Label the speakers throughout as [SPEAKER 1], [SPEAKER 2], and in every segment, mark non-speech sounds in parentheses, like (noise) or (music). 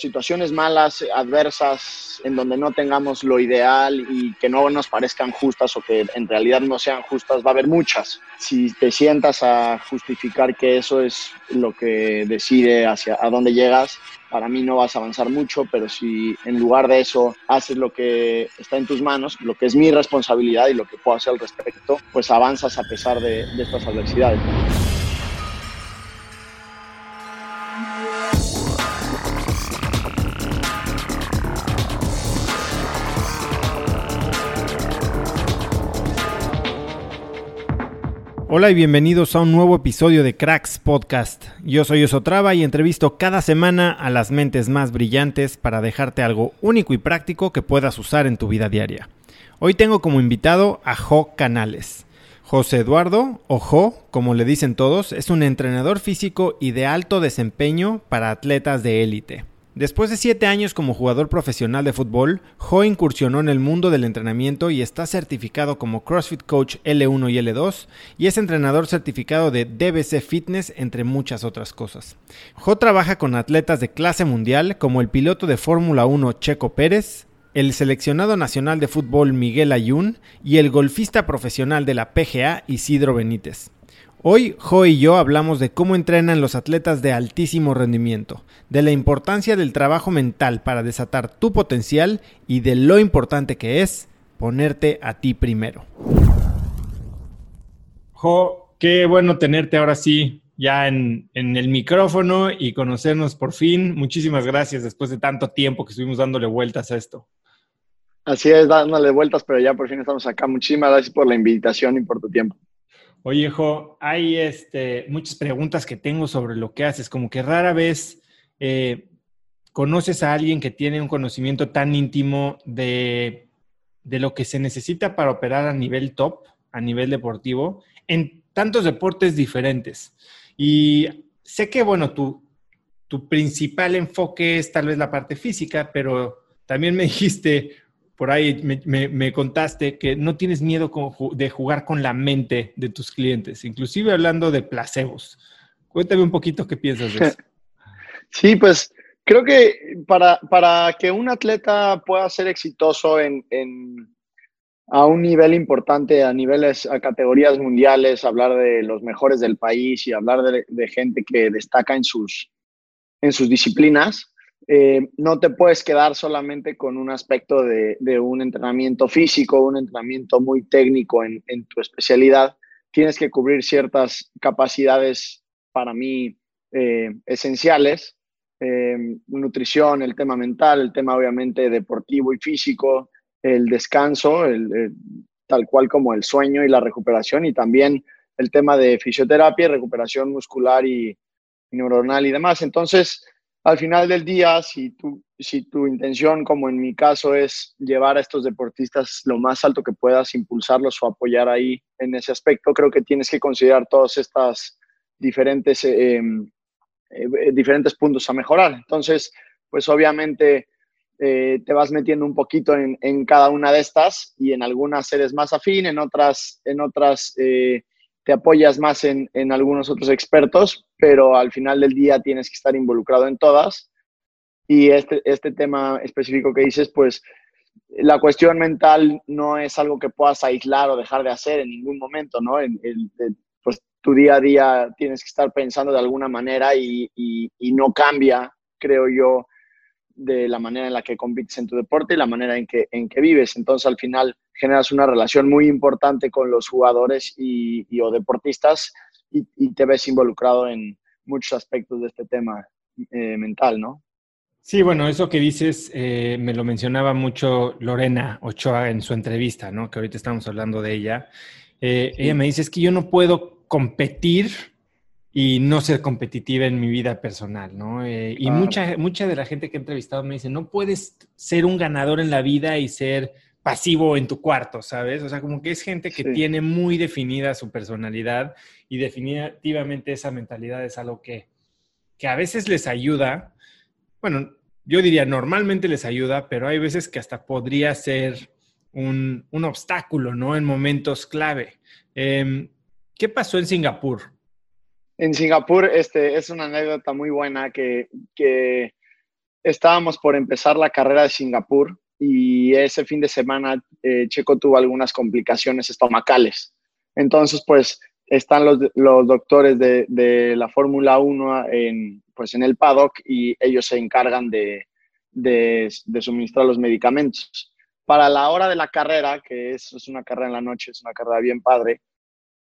[SPEAKER 1] Situaciones malas, adversas, en donde no tengamos lo ideal y que no nos parezcan justas o que en realidad no sean justas, va a haber muchas. Si te sientas a justificar que eso es lo que decide hacia a dónde llegas, para mí no vas a avanzar mucho, pero si en lugar de eso haces lo que está en tus manos, lo que es mi responsabilidad y lo que puedo hacer al respecto, pues avanzas a pesar de, de estas adversidades.
[SPEAKER 2] Hola y bienvenidos a un nuevo episodio de Cracks Podcast. Yo soy Osotrava y entrevisto cada semana a las mentes más brillantes para dejarte algo único y práctico que puedas usar en tu vida diaria. Hoy tengo como invitado a Jo Canales. José Eduardo, o Jo, como le dicen todos, es un entrenador físico y de alto desempeño para atletas de élite. Después de siete años como jugador profesional de fútbol, Ho incursionó en el mundo del entrenamiento y está certificado como CrossFit Coach L1 y L2 y es entrenador certificado de DBC Fitness, entre muchas otras cosas. Ho trabaja con atletas de clase mundial como el piloto de Fórmula 1 Checo Pérez, el seleccionado nacional de fútbol Miguel Ayun y el golfista profesional de la PGA Isidro Benítez. Hoy Jo y yo hablamos de cómo entrenan los atletas de altísimo rendimiento, de la importancia del trabajo mental para desatar tu potencial y de lo importante que es ponerte a ti primero. Jo, qué bueno tenerte ahora sí ya en, el micrófono y conocernos por fin. Muchísimas gracias después de tanto tiempo que estuvimos dándole vueltas a esto.
[SPEAKER 1] Así es, dándole vueltas, pero ya por fin estamos acá. Muchísimas gracias por la invitación y por tu tiempo.
[SPEAKER 2] Oye, Jo, hay este, muchas preguntas que tengo sobre lo que haces, como que rara vez eh, conoces a alguien que tiene un conocimiento tan íntimo de, lo que se necesita para operar a nivel top, a nivel deportivo, en tantos deportes diferentes. Y sé que, bueno, tu, tu principal enfoque es tal vez la parte física, pero también me (laughs) dijiste por ahí me, contaste que no tienes miedo de jugar con la mente de tus clientes, inclusive hablando de placebos. Cuéntame un poquito qué piensas de eso. (laughs)
[SPEAKER 1] Sí, pues creo que para, para que un atleta pueda ser exitoso en, a un nivel importante, a niveles, a categorías mundiales, hablar de los mejores del país y hablar de, de gente que destaca en sus, en sus disciplinas, eh, no te puedes quedar solamente con un aspecto de, un entrenamiento físico, un entrenamiento muy técnico en, tu especialidad. Tienes que cubrir ciertas capacidades para mí eh, esenciales. Eh, nutrición, el tema mental, el tema obviamente deportivo y físico, el descanso, tal cual como el sueño y la recuperación y también el tema de fisioterapia recuperación muscular y neuronal y demás. Entonces, al final del día, si tu, si tu intención, como en mi caso, es llevar a estos deportistas lo más alto que puedas, impulsarlos o apoyar ahí en ese aspecto, creo que tienes que considerar todos estos diferentes, eh, em, eh, diferentes puntos a mejorar. Entonces, pues obviamente eh, te vas metiendo un poquito en, en, cada una de estas y en algunas eres más afín, en otras, en otras te apoyas más en, algunos otros expertos, pero al final del día tienes que estar involucrado en todas. Y este, este tema específico que dices, pues la cuestión mental no es algo que puedas aislar o dejar de hacer en ningún momento, ¿no? En, pues tu día a día tienes que estar pensando de alguna manera y, y no cambia, creo yo, de la manera en la que compites en tu deporte y la manera en que, en que vives. Entonces, al final, generas una relación muy importante con los jugadores y, o deportistas y, te ves involucrado en muchos aspectos de este tema eh, mental, ¿no?
[SPEAKER 2] Sí, bueno, eso que dices eh, me lo mencionaba mucho Lorena Ochoa en su entrevista, ¿no? Que ahorita estamos hablando de ella. Eh, ella me dice, es que yo no puedo competir y no ser competitiva en mi vida personal, ¿no? y mucha, mucha de la gente que he entrevistado me dice, no puedes ser un ganador en la vida y ser pasivo en tu cuarto, ¿sabes? O sea, como que es gente que tiene muy definida su personalidad y definitivamente esa mentalidad es algo que, que a veces les ayuda, bueno, yo diría normalmente les ayuda, pero hay veces que hasta podría ser un, un obstáculo, ¿no? En momentos clave. Em, ¿Qué pasó en Singapur?
[SPEAKER 1] En Singapur, este, es una anécdota muy buena que, que estábamos por empezar la carrera de Singapur y ese fin de semana eh, Checo tuvo algunas complicaciones estomacales. Entonces, pues están los, los doctores de, la Fórmula 1 en, pues, en el paddock y ellos se encargan de, de, suministrar los medicamentos. Para la hora de la carrera, que es, es una carrera en la noche, es una carrera bien padre,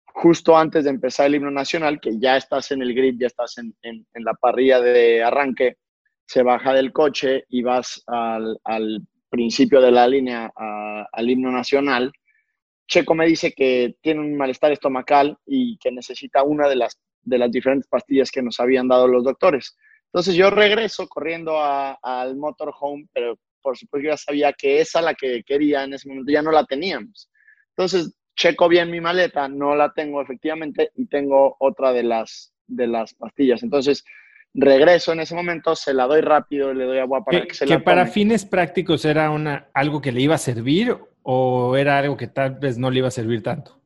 [SPEAKER 1] justo antes de empezar el himno nacional, que ya estás en el grid, ya estás en, en, la parrilla de arranque, se baja del coche y vas al principio de la línea al himno nacional, Checo me dice que tiene un malestar estomacal y que necesita una de las, de las diferentes pastillas que nos habían dado los doctores. Entonces yo regreso corriendo al motorhome, pero por supuesto ya sabía que esa la que quería en ese momento ya no la teníamos. Entonces checo bien mi maleta, no la tengo efectivamente y tengo otra de las, de las pastillas. Entonces regreso en ese momento, se la doy rápido, le doy agua para que, se la
[SPEAKER 2] que para fines prácticos era una, algo que le iba a servir o era algo que tal vez no le iba a servir tanto?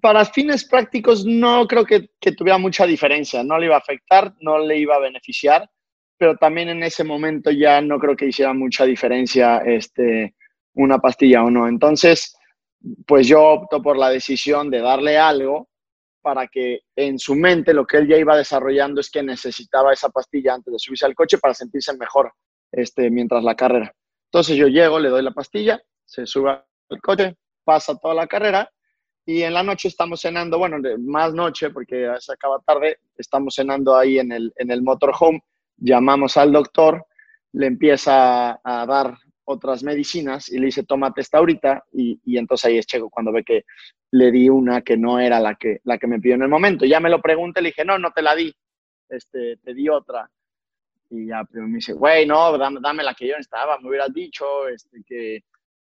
[SPEAKER 1] Para fines prácticos no creo que, que tuviera mucha diferencia, no le iba a afectar, no le iba a beneficiar, pero también en ese momento ya no creo que hiciera mucha diferencia este, una pastilla o no. Entonces, pues yo opto por la decisión de darle algo para que en su mente lo que él ya iba desarrollando es que necesitaba esa pastilla antes de subirse al coche para sentirse mejor este, mientras la carrera. Entonces yo llego, le doy la pastilla, se sube al coche, pasa toda la carrera y en la noche estamos cenando, bueno, más noche porque se acaba tarde, estamos cenando ahí en el, en el motorhome, llamamos al doctor, le empieza a dar otras medicinas y le dice, tómate esta ahorita y, y entonces ahí es Checo cuando ve que le di una que no era la que, la que me pidió en el momento. Ya me lo pregunté, le dije, no, no te la di, este, te di otra. Y ya pero me dice, güey, no, dame, dame, la que yo estaba, me hubieras dicho este, que,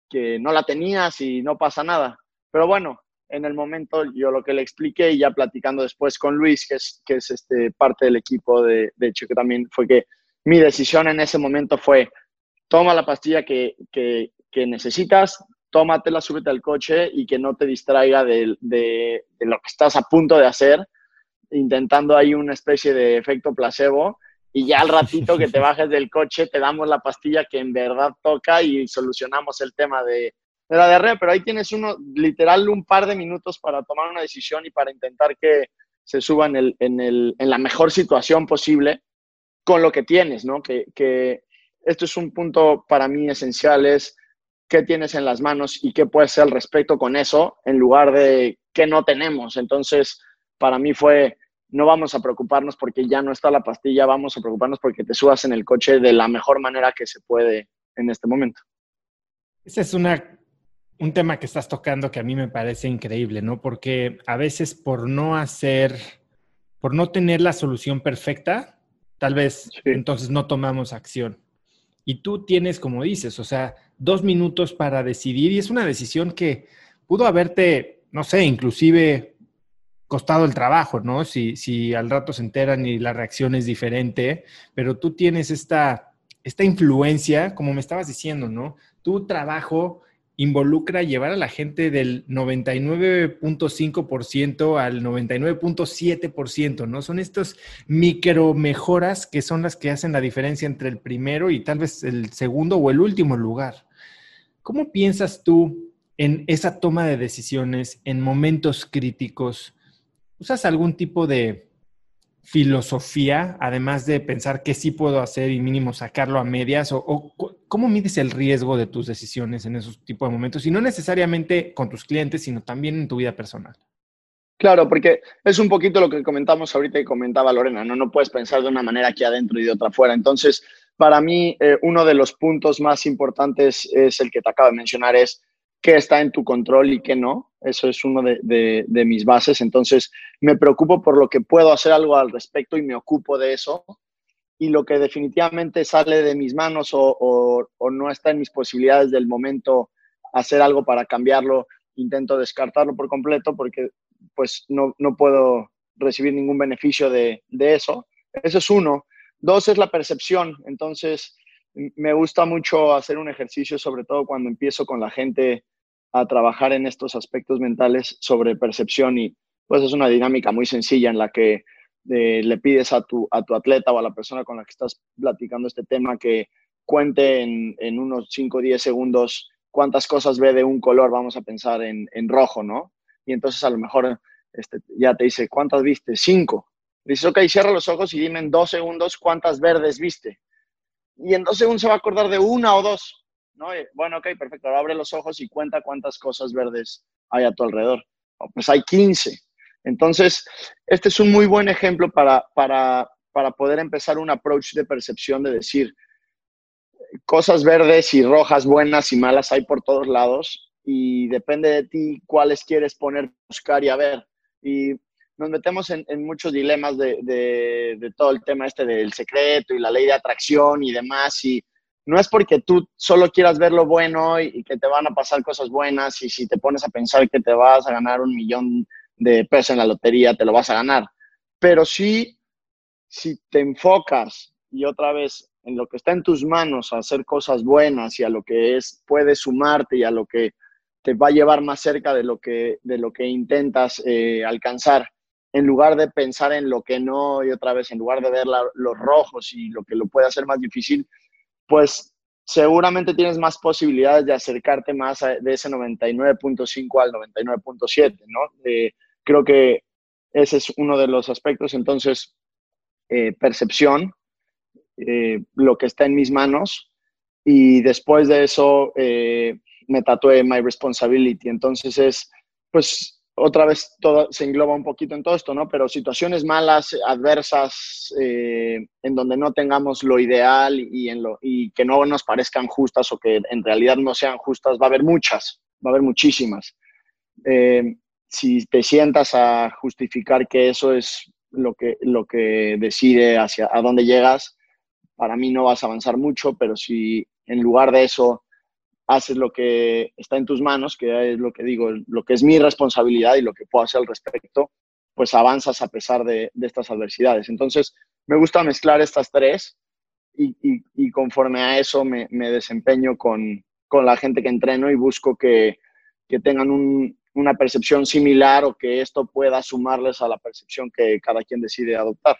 [SPEAKER 1] que no la tenías y no pasa nada. Pero bueno, en el momento yo lo que le expliqué y ya platicando después con Luis, que es, que es este, parte del equipo de, de que también fue que mi decisión en ese momento fue, toma la pastilla que, que, que necesitas, tómatela, súbete al coche y que no te distraiga de, de, lo que estás a punto de hacer, intentando ahí una especie de efecto placebo y ya al ratito que te (laughs) bajes del coche te damos la pastilla que en verdad toca y solucionamos el tema de, de la diarrea, pero ahí tienes uno, literal un par de minutos para tomar una decisión y para intentar que se suba en, el, en, el, en la mejor situación posible con lo que tienes, ¿no? Que, que esto es un punto para mí esencial, es qué tienes en las manos y qué puedes hacer al respecto con eso, en lugar de qué no tenemos. Entonces, para mí fue, no vamos a preocuparnos porque ya no está la pastilla, vamos a preocuparnos porque te subas en el coche de la mejor manera que se puede en este momento.
[SPEAKER 2] Ese es una, un tema que estás tocando que a mí me parece increíble, ¿no? Porque a veces por no hacer, por no tener la solución perfecta, tal vez entonces no tomamos acción. Y tú tienes, como dices, o sea, dos minutos para decidir y es una decisión que pudo haberte, no sé, inclusive costado el trabajo, ¿no? Si, si al rato se enteran y la reacción es diferente, pero tú tienes esta, esta influencia, como me estabas diciendo, ¿no? Tu trabajo involucra llevar a la gente del 99.5% al 99.7%, ¿no? Son estas micro mejoras que son las que hacen la diferencia entre el primero y tal vez el segundo o el último lugar. ¿Cómo piensas tú en esa toma de decisiones en momentos críticos? ¿Usas algún tipo de filosofía, además de pensar qué sí puedo hacer y mínimo sacarlo a medias? ¿O, cómo mides el riesgo de tus decisiones en esos tipos de momentos? Y no necesariamente con tus clientes, sino también en tu vida personal.
[SPEAKER 1] Claro, porque es un poquito lo que comentamos ahorita y comentaba Lorena, ¿no? No puedes pensar de una manera aquí adentro y de otra afuera. Entonces, para mí, eh, uno de los puntos más importantes es el que te acabo de mencionar, es qué está en tu control y qué no. Eso es uno de, mis bases. Entonces, me preocupo por lo que puedo hacer algo al respecto y me ocupo de eso. Y lo que definitivamente sale de mis manos o, no está en mis posibilidades del momento hacer algo para cambiarlo, intento descartarlo por completo porque pues no, puedo recibir ningún beneficio de, de eso. Eso es uno. Dos es la percepción. Entonces, me gusta mucho hacer un ejercicio, sobre todo cuando empiezo con la gente a trabajar en estos aspectos mentales sobre percepción y pues es una dinámica muy sencilla en la que eh, le pides a tu, a tu atleta o a la persona con la que estás platicando este tema que cuente en, en unos 5 o 10 segundos cuántas cosas ve de un color, vamos a pensar en, en rojo, ¿no? Y entonces a lo mejor este, ya te dice, ¿cuántas viste? Cinco. Dices, ok, cierra los ojos y dime en dos segundos cuántas verdes viste. Y en dos segundos se va a acordar de una o dos. ¿No? bueno, ok, perfecto, ahora abre los ojos y cuenta cuántas cosas verdes hay a tu alrededor. pues hay 15. Entonces, este es un muy buen ejemplo para, para, para poder empezar un approach de percepción de decir, cosas verdes y rojas, buenas y malas hay por todos lados y depende de ti cuáles quieres poner, buscar y a ver. Y nos metemos en, muchos dilemas de, de, de, todo el tema este del secreto y la ley de atracción y demás. Y no es porque tú solo quieras ver lo bueno y, que te van a pasar cosas buenas y si te pones a pensar que te vas a ganar un millón de pesos en la lotería, te lo vas a ganar. Pero sí, si te enfocas y otra vez en lo que está en tus manos a hacer cosas buenas y a lo que es puede sumarte y a lo que te va a llevar más cerca de lo que, de lo que intentas eh, alcanzar, en lugar de pensar en lo que no y otra vez en lugar de ver los rojos y lo que lo puede hacer más difícil, pues seguramente tienes más posibilidades de acercarte más de ese 99.5 al 99.7, ¿no? Eh, creo que ese es uno de los aspectos. Entonces, eh, percepción, eh, lo que está en mis manos, y después de eso me tatué My Responsibility. Entonces es, pues, otra vez todo se engloba un poquito en todo esto, ¿no? Pero situaciones malas, adversas, eh, en donde no tengamos lo ideal y, en lo, y que no nos parezcan justas o que en realidad no sean justas, va a haber muchas, va a haber muchísimas. Eh, si te sientas a justificar que eso es lo que, lo que decide hacia a dónde llegas, para mí no vas a avanzar mucho, pero si en lugar de eso haces lo que está en tus manos, que es lo que digo, lo que es mi responsabilidad y lo que puedo hacer al respecto, pues avanzas a pesar de, estas adversidades. Entonces, me gusta mezclar estas tres y, conforme a eso me, desempeño con, la gente que entreno y busco que, tengan una percepción similar o que esto pueda sumarles a la percepción que cada quien decide adoptar.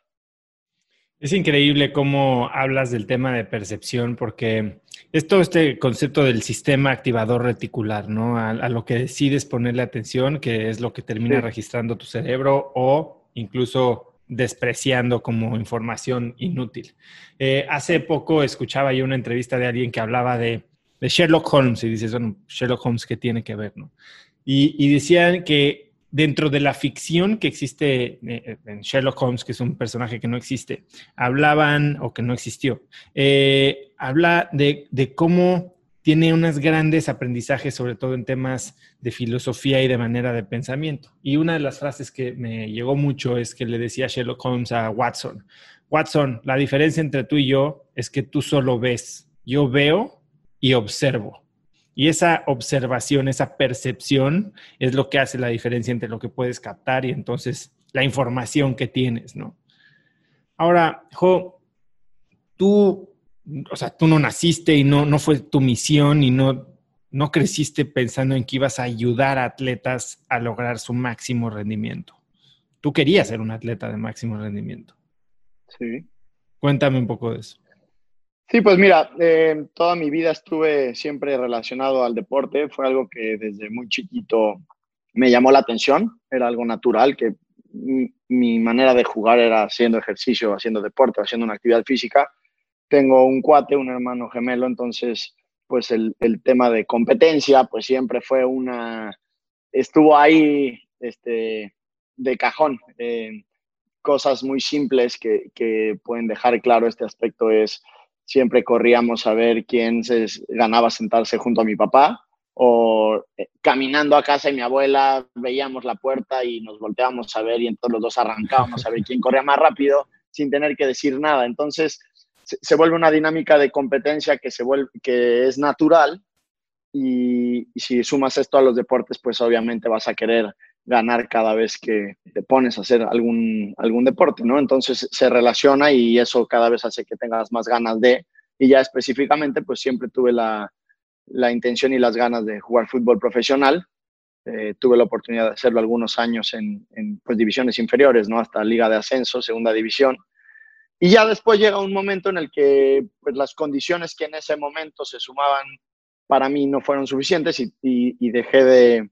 [SPEAKER 2] Es increíble cómo hablas del tema de percepción, porque es todo este concepto del sistema activador reticular, ¿no? A, lo que decides ponerle atención, que es lo que termina registrando tu cerebro, o incluso despreciando como información inútil. Eh, hace poco escuchaba yo una entrevista de alguien que hablaba de, Sherlock Holmes y dices, bueno, Sherlock Holmes, ¿qué tiene que ver? No? Y, y decían que dentro de la ficción que existe eh, en Sherlock Holmes, que es un personaje que no existe, hablaban, o que no existió, eh, habla de, de cómo tiene unos grandes aprendizajes, sobre todo en temas de filosofía y de manera de pensamiento. Y una de las frases que me llegó mucho es que le decía Sherlock Holmes a Watson, Watson, la diferencia entre tú y yo es que tú solo ves, yo veo y observo. Y esa observación, esa percepción es lo que hace la diferencia entre lo que puedes captar y entonces la información que tienes, ¿no? Ahora, Jo, tú o sea, tú no naciste y no, no fue tu misión y no, no creciste pensando en que ibas a ayudar a atletas a lograr su máximo rendimiento. Tú querías ser un atleta de máximo rendimiento.
[SPEAKER 1] Sí.
[SPEAKER 2] Cuéntame un poco de eso.
[SPEAKER 1] Sí, pues mira, eh, toda mi vida estuve siempre relacionado al deporte. Fue algo que desde muy chiquito me llamó la atención. Era algo natural, que mi, manera de jugar era haciendo ejercicio, haciendo deporte, haciendo una actividad física tengo un cuate, un hermano gemelo, entonces pues el, tema de competencia pues siempre fue una, estuvo ahí este, de cajón. Eh, cosas muy simples que, pueden dejar claro este aspecto es siempre corríamos a ver quién se ganaba sentarse junto a mi papá o eh, caminando a casa y mi abuela veíamos la puerta y nos volteábamos a ver y entonces los dos arrancábamos a ver quién corría más rápido sin tener que decir nada. Entonces, se, vuelve una dinámica de competencia que, se vuelve, que es natural y, si sumas esto a los deportes, pues obviamente vas a querer ganar cada vez que te pones a hacer algún, algún deporte, ¿no? Entonces se relaciona y eso cada vez hace que tengas más ganas de, y ya específicamente, pues siempre tuve la, la intención y las ganas de jugar fútbol profesional. Eh, tuve la oportunidad de hacerlo algunos años en, en pues, divisiones inferiores, ¿no? Hasta Liga de Ascenso, Segunda División. Y ya después llega un momento en el que pues, las condiciones que en ese momento se sumaban para mí no fueron suficientes y, y, dejé de,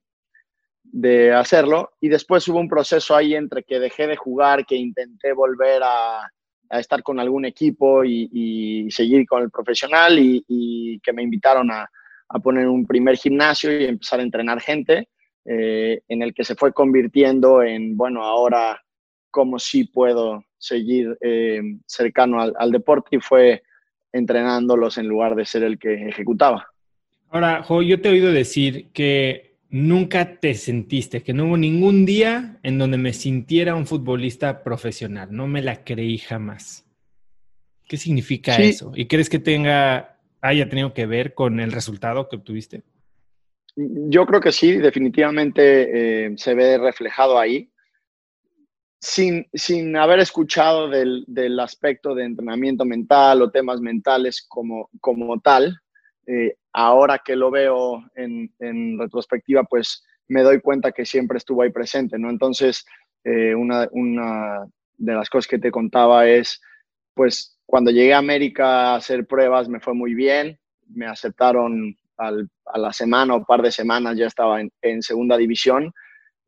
[SPEAKER 1] de, hacerlo. Y después hubo un proceso ahí entre que dejé de jugar, que intenté volver a, estar con algún equipo y, seguir con el profesional y, que me invitaron a, a, poner un primer gimnasio y empezar a entrenar gente, eh, en el que se fue convirtiendo en, bueno, ahora cómo sí puedo seguir eh, cercano al, deporte y fue entrenándolos en lugar de ser el que ejecutaba.
[SPEAKER 2] Ahora, Jo, yo te he oído decir que nunca te sentiste, que no hubo ningún día en donde me sintiera un futbolista profesional. No me la creí jamás. ¿Qué significa eso? ¿Y crees que tenga, haya tenido que ver con el resultado que obtuviste?
[SPEAKER 1] Yo creo que sí, definitivamente eh, se ve reflejado ahí sin, sin haber escuchado del, del, aspecto de entrenamiento mental o temas mentales como, como tal, eh, ahora que lo veo en, retrospectiva, pues me doy cuenta que siempre estuvo ahí presente, ¿no? Entonces, eh, una, de las cosas que te contaba es, pues cuando llegué a América a hacer pruebas me fue muy bien, me aceptaron a la semana o par de semanas, ya estaba en, en segunda división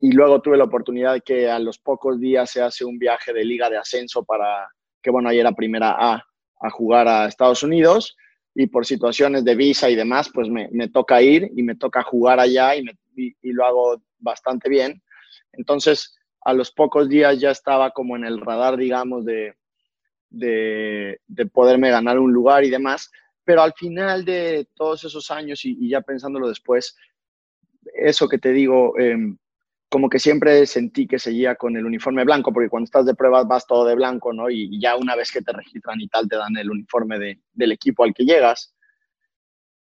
[SPEAKER 1] y luego tuve la oportunidad que a los pocos días se hace un viaje de liga de ascenso para, que bueno, ahí era primera A, a jugar a Estados Unidos y por situaciones de visa y demás, pues me, me toca ir y me toca jugar allá y, lo hago bastante bien. Entonces, a los pocos días ya estaba como en el radar, digamos, de, de, de poderme ganar un lugar y demás, pero al final de todos esos años y, ya pensándolo después, eso que te digo, eh, como que siempre sentí que seguía con el uniforme blanco, porque cuando estás de pruebas vas todo de blanco, ¿no? Y ya una vez que te registran y tal, te dan el uniforme de, del equipo al que llegas.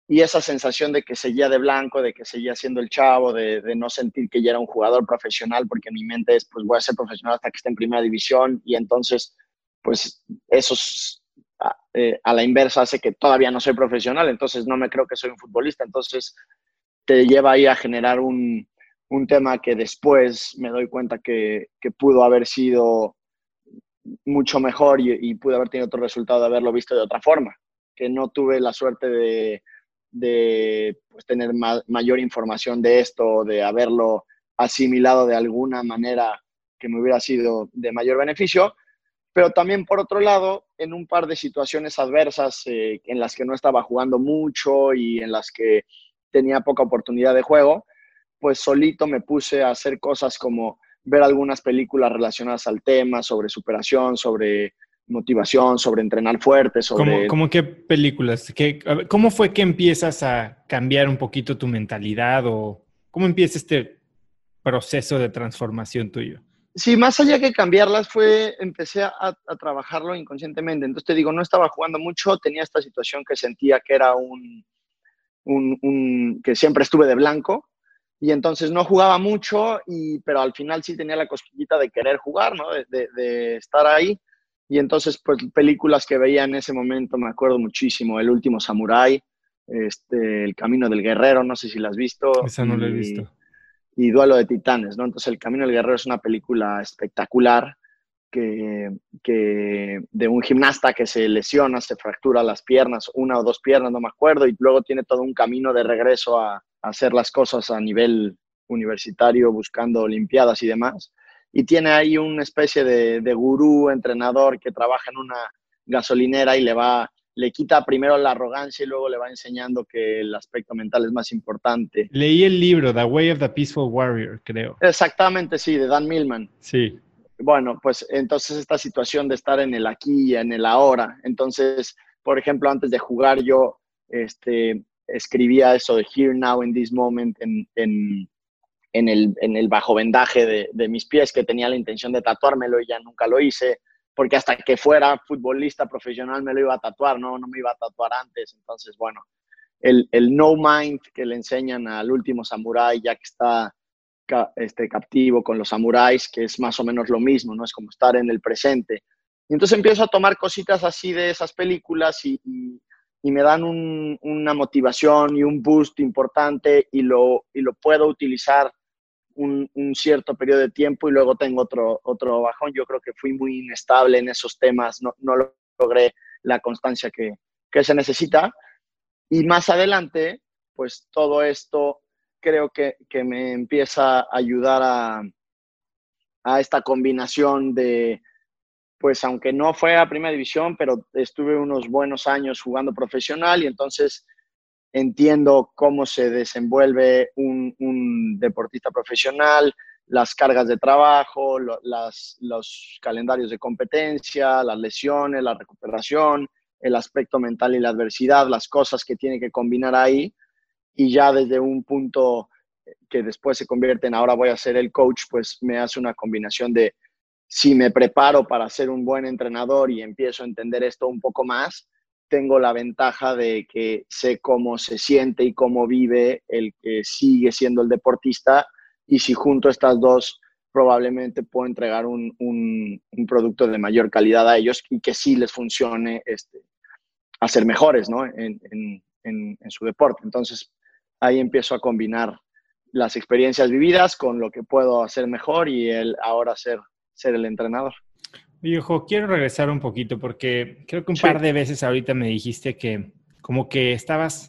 [SPEAKER 1] Y esa sensación de que seguía de blanco, de que seguía siendo el chavo, de, de, no sentir que ya era un jugador profesional, porque mi mente es, pues voy a ser profesional hasta que esté en primera división, y entonces, pues eso a, eh, a la inversa hace que todavía no soy profesional, entonces no me creo que soy un futbolista, entonces te lleva ahí a generar un, un tema que después me doy cuenta que, pudo haber sido mucho mejor y, y, pude haber tenido otro resultado de haberlo visto de otra forma, que no tuve la suerte de, de pues, tener ma mayor información de esto, de haberlo asimilado de alguna manera que me hubiera sido de mayor beneficio, pero también por otro lado, en un par de situaciones adversas eh, en las que no estaba jugando mucho y en las que tenía poca oportunidad de juego, pues solito me puse a hacer cosas como ver algunas películas relacionadas al tema, sobre superación, sobre motivación, sobre entrenar fuerte, sobre...
[SPEAKER 2] ¿Cómo, qué películas? ¿Qué, ¿Cómo fue que empiezas a cambiar un poquito tu mentalidad o cómo empieza este proceso de transformación tuyo?
[SPEAKER 1] Sí, más allá que cambiarlas fue, empecé a, a, trabajarlo inconscientemente. Entonces te digo, no estaba jugando mucho, tenía esta situación que sentía que era un, un, un que siempre estuve de blanco y entonces no jugaba mucho, y, pero al final sí tenía la cosquillita de querer jugar, ¿no? De, de, estar ahí. Y entonces, pues películas que veía en ese momento, me acuerdo muchísimo, El último Samurái, este, El Camino del Guerrero, no sé si la has visto.
[SPEAKER 2] Esa no la he visto.
[SPEAKER 1] Y Duelo de Titanes, ¿no? Entonces, El Camino del Guerrero es una película espectacular que, que, de un gimnasta que se lesiona, se fractura las piernas, una o dos piernas, no me acuerdo, y luego tiene todo un camino de regreso a, hacer las cosas a nivel universitario, buscando olimpiadas y demás. Y tiene ahí una especie de, de gurú, entrenador que trabaja en una gasolinera y le va, le quita primero la arrogancia y luego le va enseñando que el aspecto mental es más importante.
[SPEAKER 2] Leí el libro, The Way of the Peaceful Warrior, creo.
[SPEAKER 1] Exactamente, sí, de Dan Millman.
[SPEAKER 2] Sí.
[SPEAKER 1] Bueno, pues entonces esta situación de estar en el aquí y en el ahora. Entonces, por ejemplo, antes de jugar yo, este, escribía eso de Here Now in This Moment en, en, en, el, en el, bajo vendaje de, de, mis pies, que tenía la intención de tatuármelo y ya nunca lo hice, porque hasta que fuera futbolista profesional me lo iba a tatuar, no, no me iba a tatuar antes. Entonces, bueno, el, el no mind que le enseñan al último samurái, ya que está este, captivo con los samuráis, que es más o menos lo mismo, ¿no? Es como estar en el presente. Entonces empiezo a tomar cositas así de esas películas y y me dan un, una motivación y un boost importante y lo, y lo puedo utilizar un, un, cierto periodo de tiempo y luego tengo otro, otro bajón. Yo creo que fui muy inestable en esos temas, no, no logré la constancia que, que se necesita. Y más adelante, pues todo esto creo que, que me empieza a ayudar a, a esta combinación de, pues aunque no fue a primera división, pero estuve unos buenos años jugando profesional y entonces entiendo cómo se desenvuelve un, deportista profesional, las cargas de trabajo, los calendarios de competencia, las lesiones, la recuperación, el aspecto mental y la adversidad, las cosas que tiene que combinar ahí. Y ya desde un punto que después se convierte en ahora voy a ser el coach, pues me hace una combinación de si me preparo para ser un buen entrenador y empiezo a entender esto un poco más, tengo la ventaja de que sé cómo se siente y cómo vive el que sigue siendo el deportista y si junto estas dos probablemente puedo entregar un, un, producto de mayor calidad a ellos y que sí les funcione este, a ser mejores ¿no? en, en, en, en su deporte. Entonces ahí empiezo a combinar las experiencias vividas con lo que puedo hacer mejor y el ahora ser ser el entrenador.
[SPEAKER 2] Viejo, quiero regresar un poquito porque creo que un par de veces ahorita me dijiste que como que estabas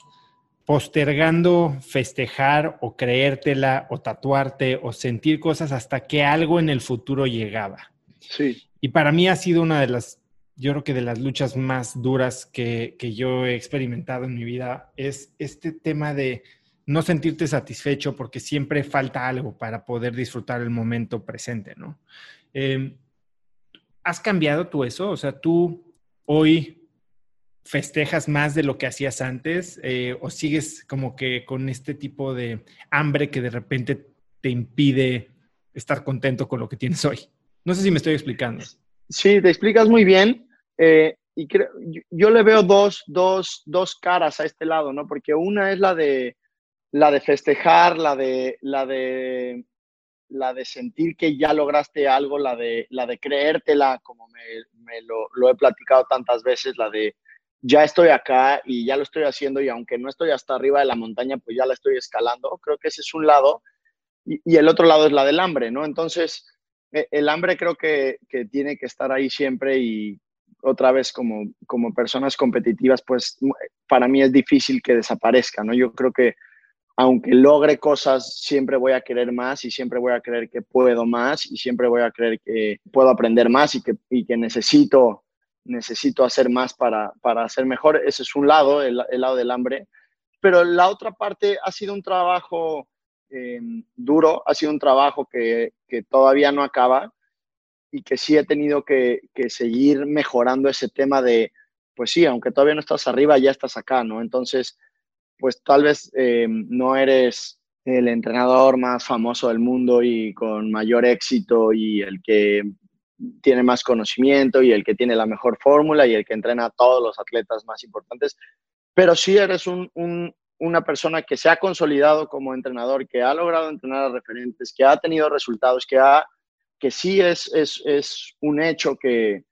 [SPEAKER 2] postergando festejar o creértela o tatuarte o sentir cosas hasta que algo en el futuro llegaba.
[SPEAKER 1] Sí.
[SPEAKER 2] Y para mí ha sido una de las, yo creo que de las luchas más duras que, que yo he experimentado en mi vida es este tema de no sentirte satisfecho porque siempre falta algo para poder disfrutar el momento presente, ¿no? Em, ¿Has cambiado tú eso? O sea, tú hoy festejas más de lo que hacías antes eh, o sigues como que con este tipo de hambre que de repente te impide estar contento con lo que tienes hoy? No sé si me estoy explicando.
[SPEAKER 1] Sí, te explicas muy bien. Eh, y yo, yo, le veo dos, dos, dos caras a este lado, ¿no? Porque una es la de, la de festejar, la de, la de la de sentir que ya lograste algo, la de, la de creértela, como me, me lo, he platicado tantas veces, la de ya estoy acá y ya lo estoy haciendo y aunque no estoy hasta arriba de la montaña, pues ya la estoy escalando. Creo que ese es un lado y, y el otro lado es la del hambre, ¿no? Entonces, e, el hambre creo que, que, tiene que estar ahí siempre y otra vez como, como personas competitivas, pues para mí es difícil que desaparezca, ¿no? Yo creo que aunque logre cosas, siempre voy a querer más y siempre voy a creer que puedo más y siempre voy a creer que puedo aprender más y que, y que necesito, necesito hacer más para, para ser mejor. Ese es un lado, el, lado del hambre. Pero la otra parte ha sido un trabajo em, duro, ha sido un trabajo que, que, todavía no acaba y que sí he tenido que, que seguir mejorando ese tema de, pues sí, aunque todavía no estás arriba, ya estás acá, ¿no? Entonces, pues tal vez eh, no eres el entrenador más famoso del mundo y con mayor éxito y el que tiene más conocimiento y el que tiene la mejor fórmula y el que entrena a todos los atletas más importantes, pero sí eres una persona que se ha consolidado como entrenador, que ha logrado entrenar a referentes, que ha tenido resultados, que, ha, que sí es, es, un hecho que,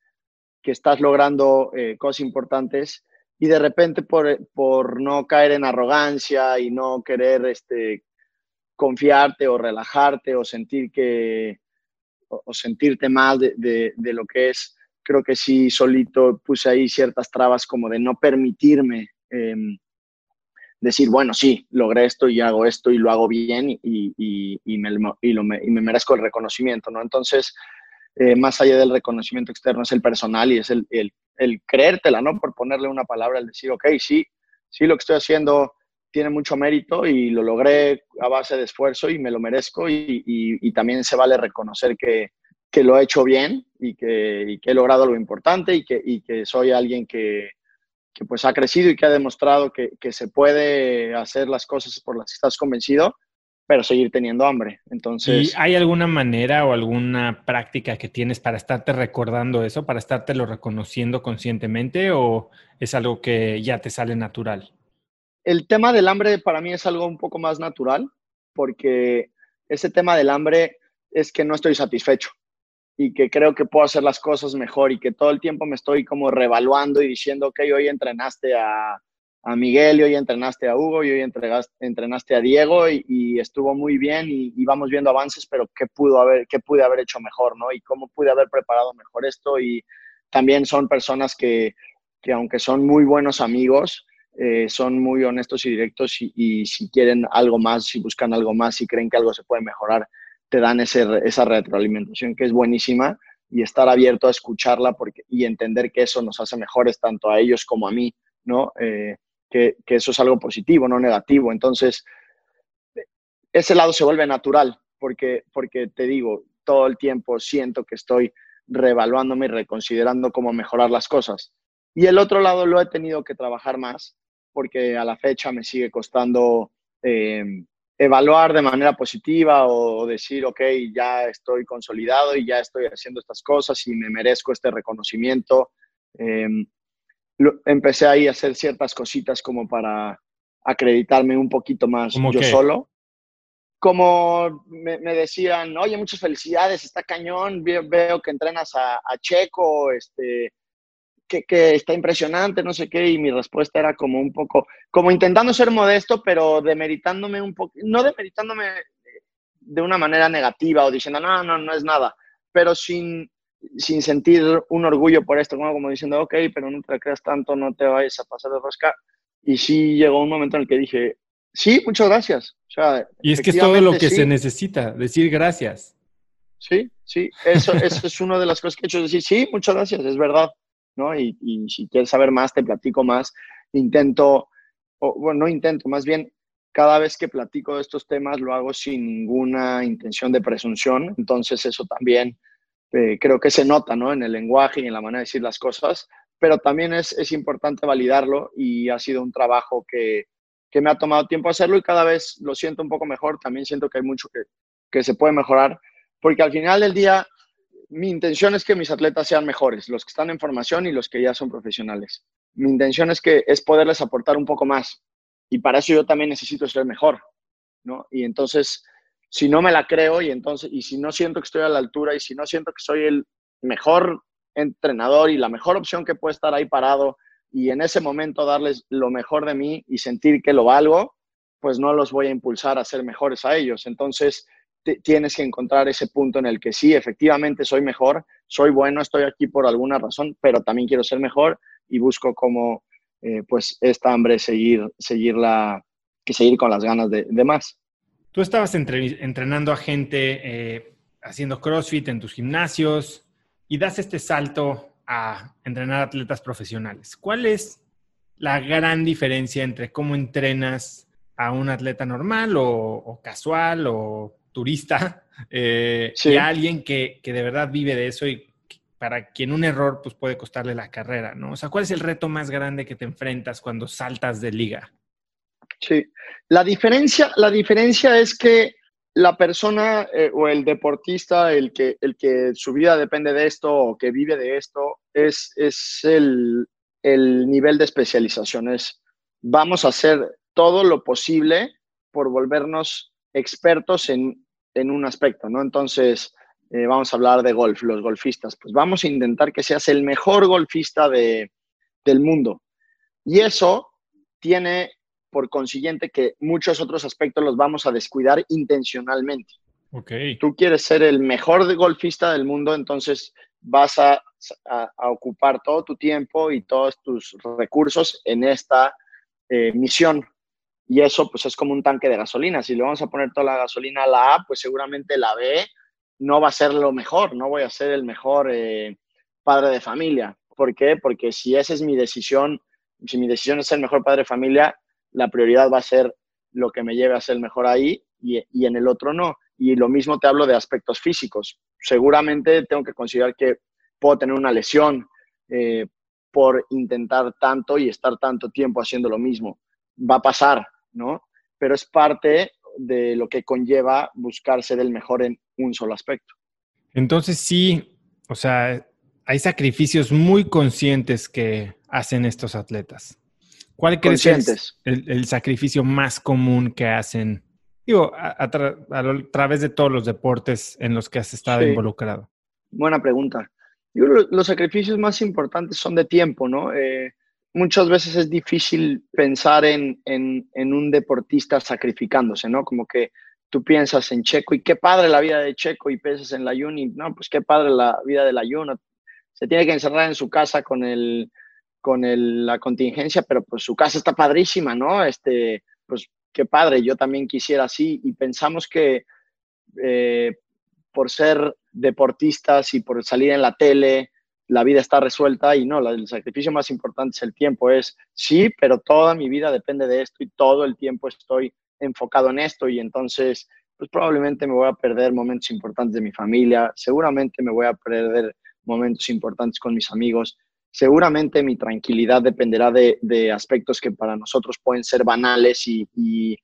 [SPEAKER 1] estás logrando eh, cosas importantes y de repente por, por, no caer en arrogancia y no querer este, confiarte o relajarte o sentir que o, sentirte mal de, de, lo que es, creo que sí solito puse ahí ciertas trabas como de no permitirme em, decir, bueno, sí, logré esto y hago esto y lo hago bien y, y, y, me, y me merezco el reconocimiento, ¿no? Entonces, eh, más allá del reconocimiento externo, es el personal y es el, el, el, creértela, ¿no? Por ponerle una palabra, el decir, ok, sí, sí, lo que estoy haciendo tiene mucho mérito y lo logré a base de esfuerzo y me lo merezco y, y, también se vale reconocer que, que, lo he hecho bien y que, he logrado lo importante y que, que soy alguien que, que, pues ha crecido y que ha demostrado que, se puede hacer las cosas por las que estás convencido pero seguir teniendo hambre. Entonces.
[SPEAKER 2] ¿Y hay alguna manera o alguna práctica que tienes para estarte recordando eso, para estarte lo reconociendo conscientemente o es algo que ya te sale natural?
[SPEAKER 1] El tema del hambre para mí es algo un poco más natural porque ese tema del hambre es que no estoy satisfecho y que creo que puedo hacer las cosas mejor y que todo el tiempo me estoy como revaluando y diciendo, que hoy entrenaste a a Miguel y hoy entrenaste a Hugo y hoy entrenaste a Diego y, estuvo muy bien y, vamos viendo avances, pero ¿qué, pudo haber, ¿qué pude haber hecho mejor? ¿no? Y cómo pude haber preparado mejor esto. Y también son personas que, que aunque son muy buenos amigos, eh, son muy honestos y directos y, si quieren algo más, si buscan algo más, si creen que algo se puede mejorar, te dan ese, esa retroalimentación que es buenísima y estar abierto a escucharla porque, y entender que eso nos hace mejores tanto a ellos como a mí, ¿no? Eh, que, eso es algo positivo, no negativo. Entonces, ese lado se vuelve natural, porque, porque te digo, todo el tiempo siento que estoy reevaluándome y reconsiderando cómo mejorar las cosas. Y el otro lado lo he tenido que trabajar más, porque a la fecha me sigue costando eh, evaluar de manera positiva o decir, ok, ya estoy consolidado y ya estoy haciendo estas cosas y me merezco este reconocimiento. Eh, empecé ahí a hacer ciertas cositas como para acreditarme un poquito más yo solo. Como me, decían, oye, muchas felicidades, está cañón, veo, que entrenas a, Checo, este, que, que, está impresionante, no sé qué, y mi respuesta era como un poco, como intentando ser modesto, pero demeritándome un poco, no demeritándome de una manera negativa o diciendo, no, no, no es nada, pero sin, sin sentir un orgullo por esto, como, como diciendo, ok, pero no te creas tanto, no te vayas a pasar de rosca. Y sí llegó un momento en el que dije, sí, muchas gracias.
[SPEAKER 2] y es que es todo lo que se necesita, decir gracias.
[SPEAKER 1] Sí, sí, eso, eso es una de las cosas que he hecho, decir, sí, muchas gracias, es verdad. ¿no? Y, y si quieres saber más, te platico más. Intento, o, bueno, no intento, más bien cada vez que platico de estos temas lo hago sin ninguna intención de presunción, entonces eso también eh, creo que se nota ¿no? en el lenguaje y en la manera de decir las cosas, pero también es, es importante validarlo y ha sido un trabajo que, que, me ha tomado tiempo hacerlo y cada vez lo siento un poco mejor, también siento que hay mucho que, que se puede mejorar, porque al final del día mi intención es que mis atletas sean mejores, los que están en formación y los que ya son profesionales. Mi intención es que es poderles aportar un poco más y para eso yo también necesito ser mejor, ¿no? Y entonces si no me la creo y entonces, y si no siento que estoy a la altura y si no siento que soy el mejor entrenador y la mejor opción que puede estar ahí parado y en ese momento darles lo mejor de mí y sentir que lo valgo, pues no los voy a impulsar a ser mejores a ellos. Entonces, tienes que encontrar ese punto en el que sí, efectivamente soy mejor, soy bueno, estoy aquí por alguna razón, pero también quiero ser mejor y busco como, eh, pues, esta hambre seguir, seguirla que seguir con las ganas de, más.
[SPEAKER 2] Tú estabas entrenando a gente eh, haciendo CrossFit en tus gimnasios y das este salto a entrenar atletas profesionales. ¿Cuál es la gran diferencia entre cómo entrenas a un atleta normal o, casual o turista (laughs) eh, y a alguien que, que, de verdad vive de eso y para quien un error pues, puede costarle la carrera, ¿no? O sea, ¿cuál es el reto más grande que te enfrentas cuando saltas de liga?
[SPEAKER 1] Sí, la diferencia, la diferencia es que la persona eh, o el deportista, el que, el que su vida depende de esto o que vive de esto, es, es el, el nivel de especialización. Es, vamos a hacer todo lo posible por volvernos expertos en, en un aspecto, ¿no? Entonces, eh, vamos a hablar de golf, los golfistas. Pues vamos a intentar que seas el mejor golfista de, del mundo. Y eso tiene por consiguiente que muchos otros aspectos los vamos a descuidar intencionalmente.
[SPEAKER 2] Okay.
[SPEAKER 1] Tú quieres ser el mejor golfista del mundo, entonces vas a, ocupar todo tu tiempo y todos tus recursos en esta eh, misión. Y eso pues es como un tanque de gasolina. Si le vamos a poner toda la gasolina a la A, pues seguramente la B no va a ser lo mejor, no voy a ser el mejor eh, padre de familia. ¿Por qué? Porque si esa es mi decisión, si mi decisión es ser el mejor padre de familia, la prioridad va a ser lo que me lleve a ser mejor ahí y, en el otro no. Y lo mismo te hablo de aspectos físicos. Seguramente tengo que considerar que puedo tener una lesión eh, por intentar tanto y estar tanto tiempo haciendo lo mismo. Va a pasar, ¿no? Pero es parte de lo que conlleva buscar ser el mejor en un solo aspecto.
[SPEAKER 2] Entonces sí, o sea, hay sacrificios muy conscientes que hacen estos atletas. ¿Cuál crees que es el, sacrificio más común que hacen, digo, a, través de todos los deportes en los que has estado involucrado?
[SPEAKER 1] Buena pregunta. Yo, los sacrificios más importantes son de tiempo, ¿no? Eh, muchas veces es difícil pensar en, un deportista sacrificándose, ¿no? Como que tú piensas en Checo y qué padre la vida de Checo y piensas en la Juni, no, pues qué padre la vida de la Juni. Se tiene que encerrar en su casa con el con la contingencia, pero pues su casa está padrísima, ¿no? Este, pues qué padre, yo también quisiera así y pensamos que eh, por ser deportistas y por salir en la tele, la vida está resuelta y no, el sacrificio más importante es el tiempo, es sí, pero toda mi vida depende de esto y todo el tiempo estoy enfocado en esto y entonces pues probablemente me voy a perder momentos importantes de mi familia, seguramente me voy a perder momentos importantes con mis amigos, seguramente mi tranquilidad dependerá de, aspectos que para nosotros pueden ser banales y,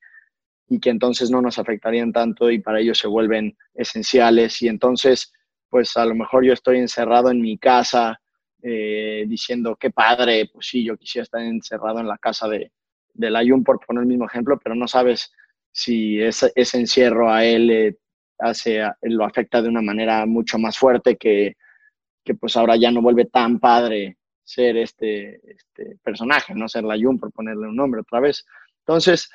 [SPEAKER 1] que entonces no nos afectarían tanto y para ellos se vuelven esenciales. Y entonces pues a lo mejor yo estoy encerrado en mi casa eh, diciendo, qué padre, pues sí, yo quisiera estar encerrado en la casa de, del Ayun, por poner el mismo ejemplo, pero no sabes si ese, ese encierro a él eh, hace, lo afecta de una manera mucho más fuerte que, que pues ahora ya no vuelve tan padre ser este, este personaje, no ser la Ayun, por ponerle un nombre otra vez. Entonces,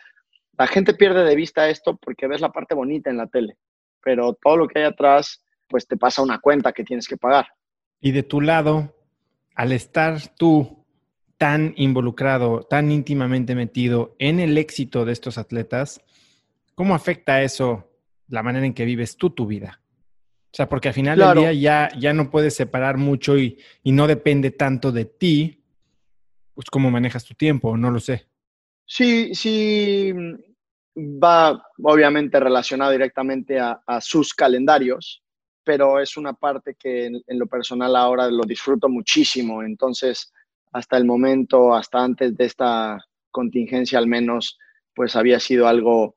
[SPEAKER 1] la gente pierde de vista esto porque ves la parte bonita en la tele, pero todo lo que hay atrás pues te pasa una cuenta que tienes que pagar.
[SPEAKER 2] Y de tu lado, al estar tú tan involucrado, tan íntimamente metido en el éxito de estos atletas, ¿cómo afecta eso la manera en que vives tú tu vida? O sea, porque al final del día ya, ya no puedes separar mucho y, y, no depende tanto de ti, pues cómo manejas tu tiempo, no lo sé.
[SPEAKER 1] Sí, sí, va obviamente relacionado directamente a, a sus calendarios pero es una parte que en, lo personal ahora lo disfruto muchísimo. Entonces, hasta el momento, hasta antes de esta contingencia al menos, pues había sido algo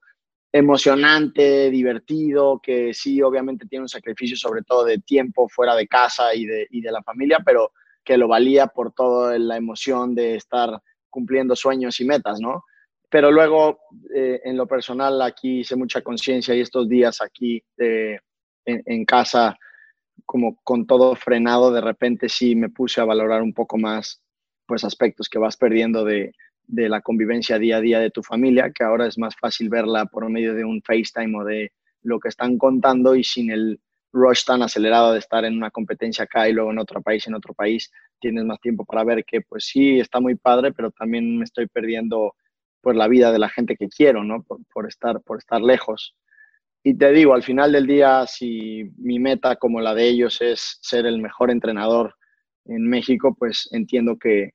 [SPEAKER 1] emocionante, divertido, que sí, obviamente tiene un sacrificio sobre todo de tiempo fuera de casa y de, y de la familia, pero que lo valía por toda la emoción de estar cumpliendo sueños y metas, ¿no? Pero luego, eh, en lo personal, aquí hice mucha conciencia y estos días aquí de en, casa como con todo frenado, de repente sí me puse a valorar un poco más pues aspectos que vas perdiendo de, de la convivencia día a día de tu familia, que ahora es más fácil verla por medio de un FaceTime o de lo que están contando y sin el rush tan acelerado de estar en una competencia acá y luego en otro país, en otro país, tienes más tiempo para ver que pues sí, está muy padre, pero también me estoy perdiendo pues la vida de la gente que quiero, ¿no? Por, estar, por estar lejos. Y te digo, al final del día, si mi meta como la de ellos es ser el mejor entrenador en México, pues entiendo que,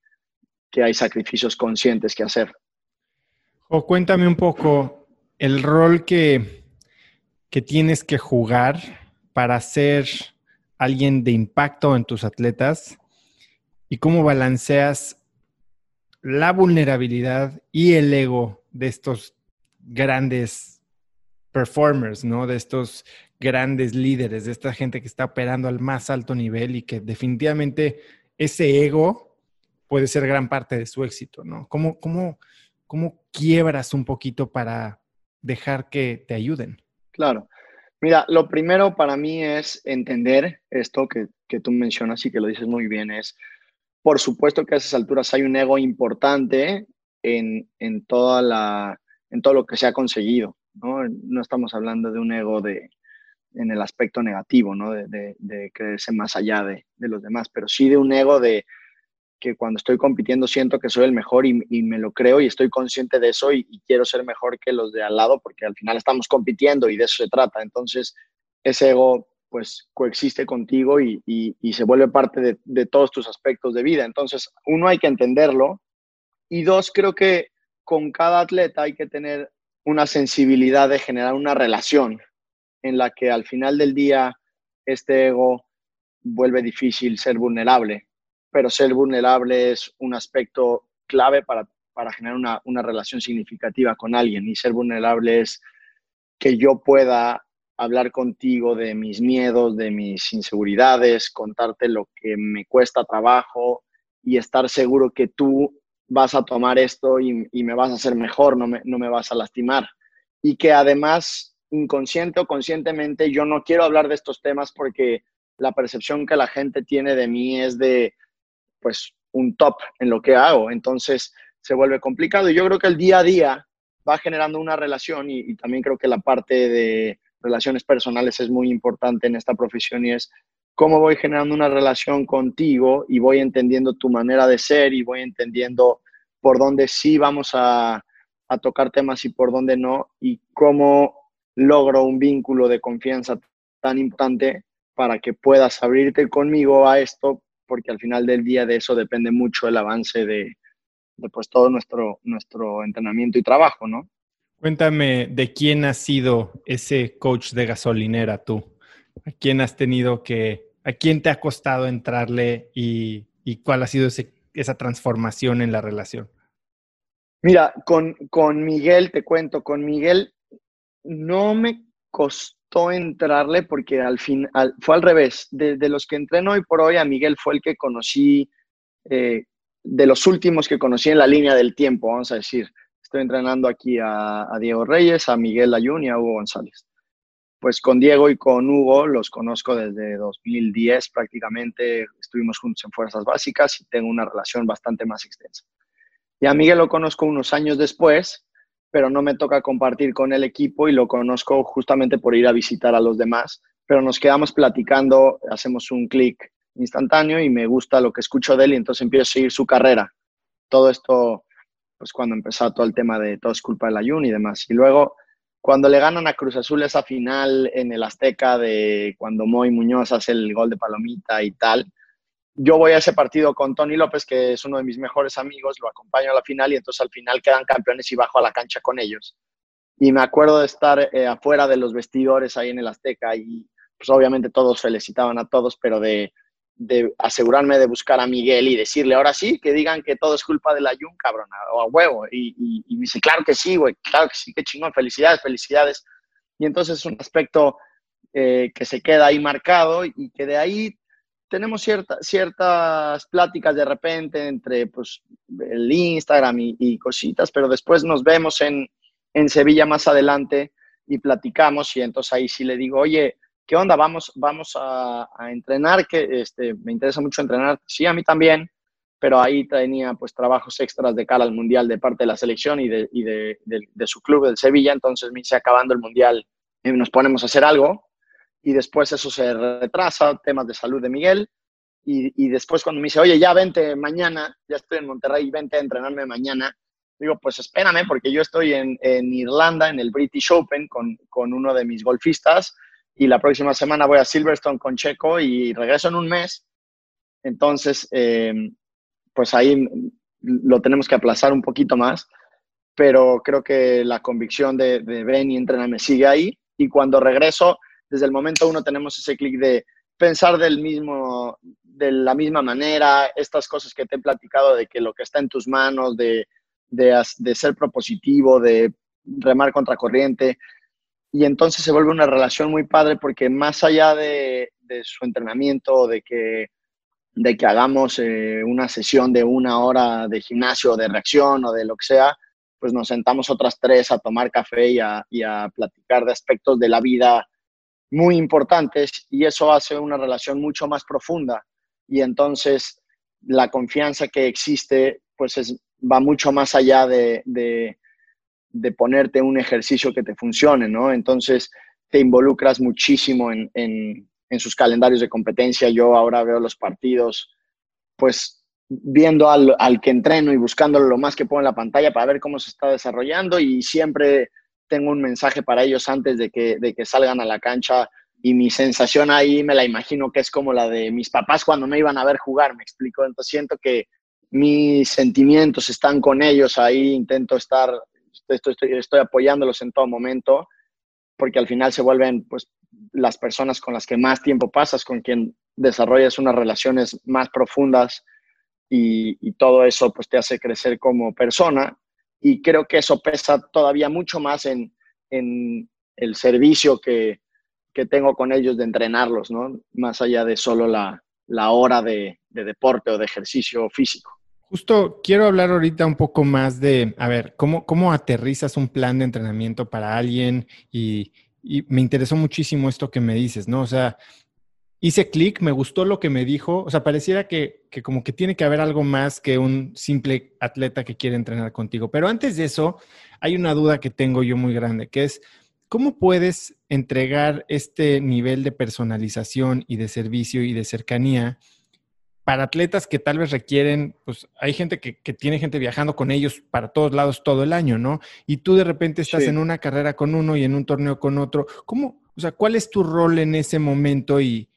[SPEAKER 1] que hay sacrificios conscientes que hacer.
[SPEAKER 2] O cuéntame un poco el rol que, que tienes que jugar para ser alguien de impacto en tus atletas y cómo balanceas la vulnerabilidad y el ego de estos grandes performers, ¿no? De estos grandes líderes, de esta gente que está operando al más alto nivel y que definitivamente ese ego puede ser gran parte de su éxito, ¿no? ¿Cómo, cómo, cómo quiebras un poquito para dejar que te ayuden?
[SPEAKER 1] Claro. Mira, lo primero para mí es entender esto que, que tú mencionas y que lo dices muy bien, es por supuesto que a esas alturas hay un ego importante en, en, toda la, en todo lo que se ha conseguido. ¿no? no estamos hablando de un ego de, en el aspecto negativo, ¿no? de, de, creerse más allá de, de, los demás, pero sí de un ego de que cuando estoy compitiendo siento que soy el mejor y, y me lo creo y estoy consciente de eso y, y, quiero ser mejor que los de al lado porque al final estamos compitiendo y de eso se trata. Entonces, ese ego pues coexiste contigo y, se vuelve parte de, todos tus aspectos de vida. Entonces, uno hay que entenderlo y dos, creo que con cada atleta hay que tener una sensibilidad de generar una relación en la que al final del día este ego vuelve difícil ser vulnerable, pero ser vulnerable es un aspecto clave para, para generar una, una relación significativa con alguien y ser vulnerable es que yo pueda hablar contigo de mis miedos, de mis inseguridades, contarte lo que me cuesta trabajo y estar seguro que tú vas a tomar esto y, me vas a hacer mejor, no me, no me vas a lastimar. Y que además, inconsciente o conscientemente, yo no quiero hablar de estos temas porque la percepción que la gente tiene de mí es de, pues, un top en lo que hago. Entonces, se vuelve complicado. Y yo creo que el día a día va generando una relación y también creo que la parte de relaciones personales es muy importante en esta profesión y es cómo voy generando una relación contigo y voy entendiendo tu manera de ser y voy entendiendo por dónde sí vamos a, a tocar temas y por dónde no y cómo logro un vínculo de confianza tan importante para que puedas abrirte conmigo a esto, porque al final del día de eso depende mucho el avance de, de pues todo nuestro, nuestro entrenamiento y trabajo, ¿no?
[SPEAKER 2] Cuéntame de quién ha sido ese coach de gasolinera tú. ¿A quién has tenido que, a quién te ha costado entrarle y, cuál ha sido esa transformación en la relación?
[SPEAKER 1] Mira, con, con Miguel, te cuento, con Miguel no me costó entrarle porque al fin fue al revés. De, los que entreno hoy por hoy, a Miguel fue el que conocí, eh, de los últimos que conocí en la línea del tiempo, vamos a decir. Estoy entrenando aquí a, Diego Reyes, a Miguel Ayun y a Hugo González. Pues con Diego y con Hugo los conozco desde 2010 prácticamente. Estuvimos juntos en Fuerzas Básicas y tengo una relación bastante más extensa. Y a Miguel lo conozco unos años después, pero no me toca compartir con el equipo y lo conozco justamente por ir a visitar a los demás. Pero nos quedamos platicando, hacemos un clic instantáneo y me gusta lo que escucho de él y entonces empiezo a seguir su carrera. Todo esto pues cuando empezó todo el tema de todo es culpa del ayun y demás. Y luego, cuando le ganan a Cruz Azul esa final en el Azteca de cuando Moy Muñoz hace el gol de Palomita y tal, yo voy a ese partido con Tony López, que es uno de mis mejores amigos, lo acompaño a la final y entonces al final quedan campeones y bajo a la cancha con ellos. Y me acuerdo de estar eh, afuera de los vestidores ahí en el Azteca y pues obviamente todos felicitaban a todos, pero de asegurarme de buscar a Miguel y decirle, ahora sí, que digan que todo es culpa de la Jun, cabrón, o a huevo. Y, y, me dice, claro que sí, güey, claro que sí, qué chingón, felicidades, felicidades. Y entonces es un aspecto eh, que se queda ahí marcado y que de ahí tenemos cierta, ciertas pláticas de repente entre pues, el Instagram y, cositas, pero después nos vemos en, en Sevilla más adelante y platicamos y entonces ahí sí le digo, oye, ¿qué onda? Vamos, vamos a, entrenar, que este, me interesa mucho entrenar, sí, a mí también, pero ahí tenía pues trabajos extras de cara al Mundial de parte de la selección y de, y de, de, su club, del Sevilla, entonces me hice acabando el Mundial y nos ponemos a hacer algo y después eso se retrasa, temas de salud de Miguel, y, y, después cuando me dice, oye, ya vente mañana, ya estoy en Monterrey, vente a entrenarme mañana, digo, pues espérame, porque yo estoy en, Irlanda, en el British Open, con, con, uno de mis golfistas, y la próxima semana voy a Silverstone con Checo y regreso en un mes. Entonces, eh, pues ahí lo tenemos que aplazar un poquito más, pero creo que la convicción de, de ven y entrena me sigue ahí, y cuando regreso, desde el momento uno tenemos ese clic de pensar del mismo, de la misma manera, estas cosas que te he platicado de que lo que está en tus manos, de, de, ser propositivo, de remar contra corriente. Y entonces se vuelve una relación muy padre porque más allá de, su entrenamiento, de que, de que hagamos eh, una sesión de una hora de gimnasio, de reacción o de lo que sea, pues nos sentamos otras tres a tomar café y a, y a platicar de aspectos de la vida muy importantes y eso hace una relación mucho más profunda y entonces la confianza que existe pues es, va mucho más allá de, de, ponerte un ejercicio que te funcione, ¿no? Entonces te involucras muchísimo en, en, en sus calendarios de competencia. Yo ahora veo los partidos pues viendo al, al, que entreno y buscándolo lo más que puedo en la pantalla para ver cómo se está desarrollando y siempre tengo un mensaje para ellos antes de que, de que salgan a la cancha y mi sensación ahí me la imagino que es como la de mis papás cuando me iban a ver jugar, me explico. Entonces siento que mis sentimientos están con ellos ahí, intento estar, estoy, estoy, apoyándolos en todo momento, porque al final se vuelven pues las personas con las que más tiempo pasas, con quien desarrollas unas relaciones más profundas y, y todo eso pues te hace crecer como persona y creo que eso pesa todavía mucho más en, en el servicio que, que, tengo con ellos de entrenarlos, ¿no? Más allá de solo la, la hora de, de, deporte o de ejercicio físico.
[SPEAKER 2] Justo quiero hablar ahorita un poco más de, a ver, ¿cómo, cómo aterrizas un plan de entrenamiento para alguien? Y, y me interesó muchísimo esto que me dices, ¿no? O sea, hice clic, me gustó lo que me dijo, o sea, pareciera que, que, como que tiene que haber algo más que un simple atleta que quiere entrenar contigo. Pero antes de eso, hay una duda que tengo yo muy grande, que es, ¿cómo puedes entregar este nivel de personalización y de servicio y de cercanía para atletas que tal vez requieren, pues hay gente que, que tiene gente viajando con ellos para todos lados todo el año, ¿no? Y tú de repente estás en una carrera con uno y en un torneo con otro. ¿Cómo? O sea, ¿cuál es tu rol en ese momento y,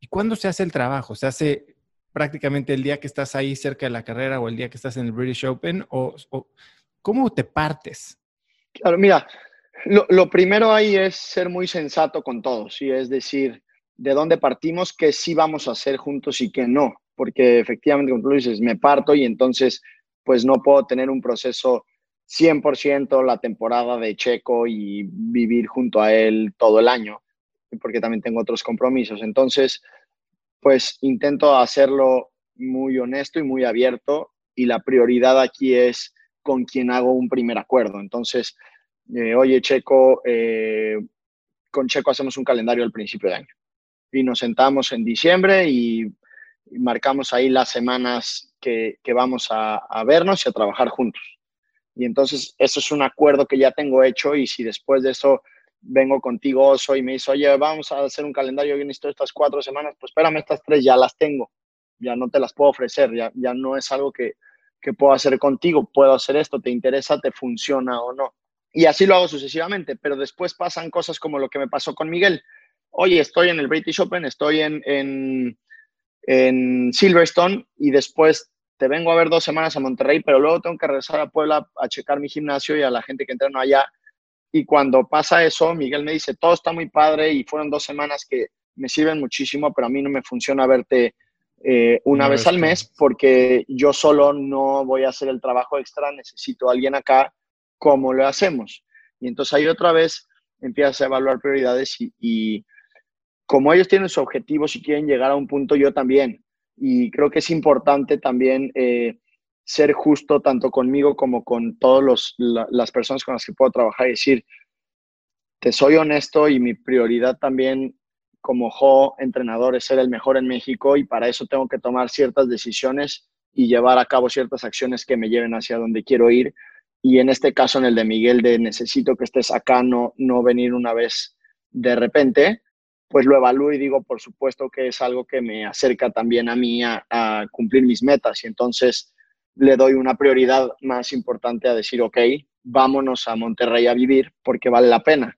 [SPEAKER 2] ¿Y cuándo se hace el trabajo? ¿Se hace prácticamente el día que estás ahí cerca de la carrera o el día que estás en el British Open? ¿O, cómo te partes?
[SPEAKER 1] Claro, mira, lo, primero ahí es ser muy sensato con todos y es decir, de dónde partimos, qué sí vamos a hacer juntos y qué no, porque efectivamente, como tú dices, me parto y entonces pues no puedo tener un proceso 100% la temporada de Checo y vivir junto a él todo el año porque también tengo otros compromisos. Entonces, pues intento hacerlo muy honesto y muy abierto y la prioridad aquí es con quien hago un primer acuerdo. Entonces, eh, oye, Checo, eh, con Checo hacemos un calendario al principio de año y nos sentamos en diciembre y, marcamos ahí las semanas que, vamos a, a, vernos y a trabajar juntos. Y entonces, eso es un acuerdo que ya tengo hecho y si después de eso vengo contigo, Oso, y me dice, oye, vamos a hacer un calendario bien esto estas cuatro semanas, pues espérame, estas tres ya las tengo, ya no te las puedo ofrecer, ya, ya no es algo que, que puedo hacer contigo, puedo hacer esto, te interesa, te funciona o no. Y así lo hago sucesivamente, pero después pasan cosas como lo que me pasó con Miguel. Oye, estoy en el British Open, estoy en, en, en Silverstone y después te vengo a ver dos semanas a Monterrey, pero luego tengo que regresar a Puebla a checar mi gimnasio y a la gente que entrena allá y cuando pasa eso, Miguel me dice, todo está muy padre y fueron dos semanas que me sirven muchísimo, pero a mí no me funciona verte eh, una vez al mes porque yo solo no voy a hacer el trabajo extra, necesito a alguien acá como lo hacemos. Y entonces ahí otra vez empiezas a evaluar prioridades y, como ellos tienen sus objetivos y quieren llegar a un punto, yo también. Y creo que es importante también eh, ser justo tanto conmigo como con todas las personas con las que puedo trabajar y decir, te soy honesto y mi prioridad también como jo entrenador es ser el mejor en México y para eso tengo que tomar ciertas decisiones y llevar a cabo ciertas acciones que me lleven hacia donde quiero ir. Y en este caso, en el de Miguel, de necesito que estés acá, no, no venir una vez de repente, pues lo evalúo y digo, por supuesto que es algo que me acerca también a mí a, a cumplir mis metas. Y entonces le doy una prioridad más importante a decir, ok, vámonos a Monterrey a vivir porque vale la pena.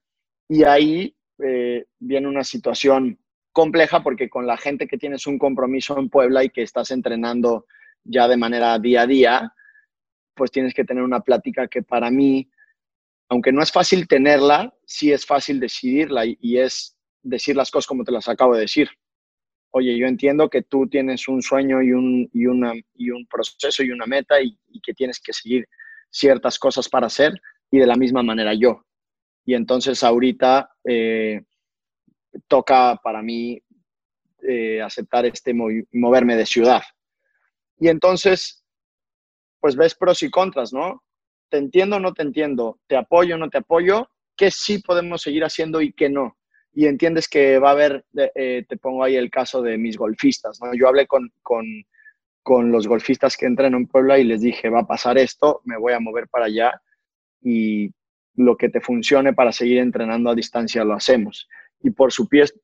[SPEAKER 1] Y ahí eh, viene una situación compleja porque con la gente que tienes un compromiso en Puebla y que estás entrenando ya de manera día a día, pues tienes que tener una plática que para mí, aunque no es fácil tenerla, sí es fácil decidirla y, es decir las cosas como te las acabo de decir. Oye, yo entiendo que tú tienes un sueño y un, y una, y un proceso y una meta y, que tienes que seguir ciertas cosas para hacer y de la misma manera yo. Y entonces ahorita eh, toca para mí eh, aceptar este moverme de ciudad. Y entonces, pues ves pros y contras, ¿no? Te entiendo o no te entiendo, te apoyo o no te apoyo, qué sí podemos seguir haciendo y qué no. Y entiendes que va a haber, eh, te pongo ahí el caso de mis golfistas, ¿no? Yo hablé con, con, con los golfistas que entreno en Puebla y les dije, va a pasar esto, me voy a mover para allá y lo que te funcione para seguir entrenando a distancia lo hacemos. Y por,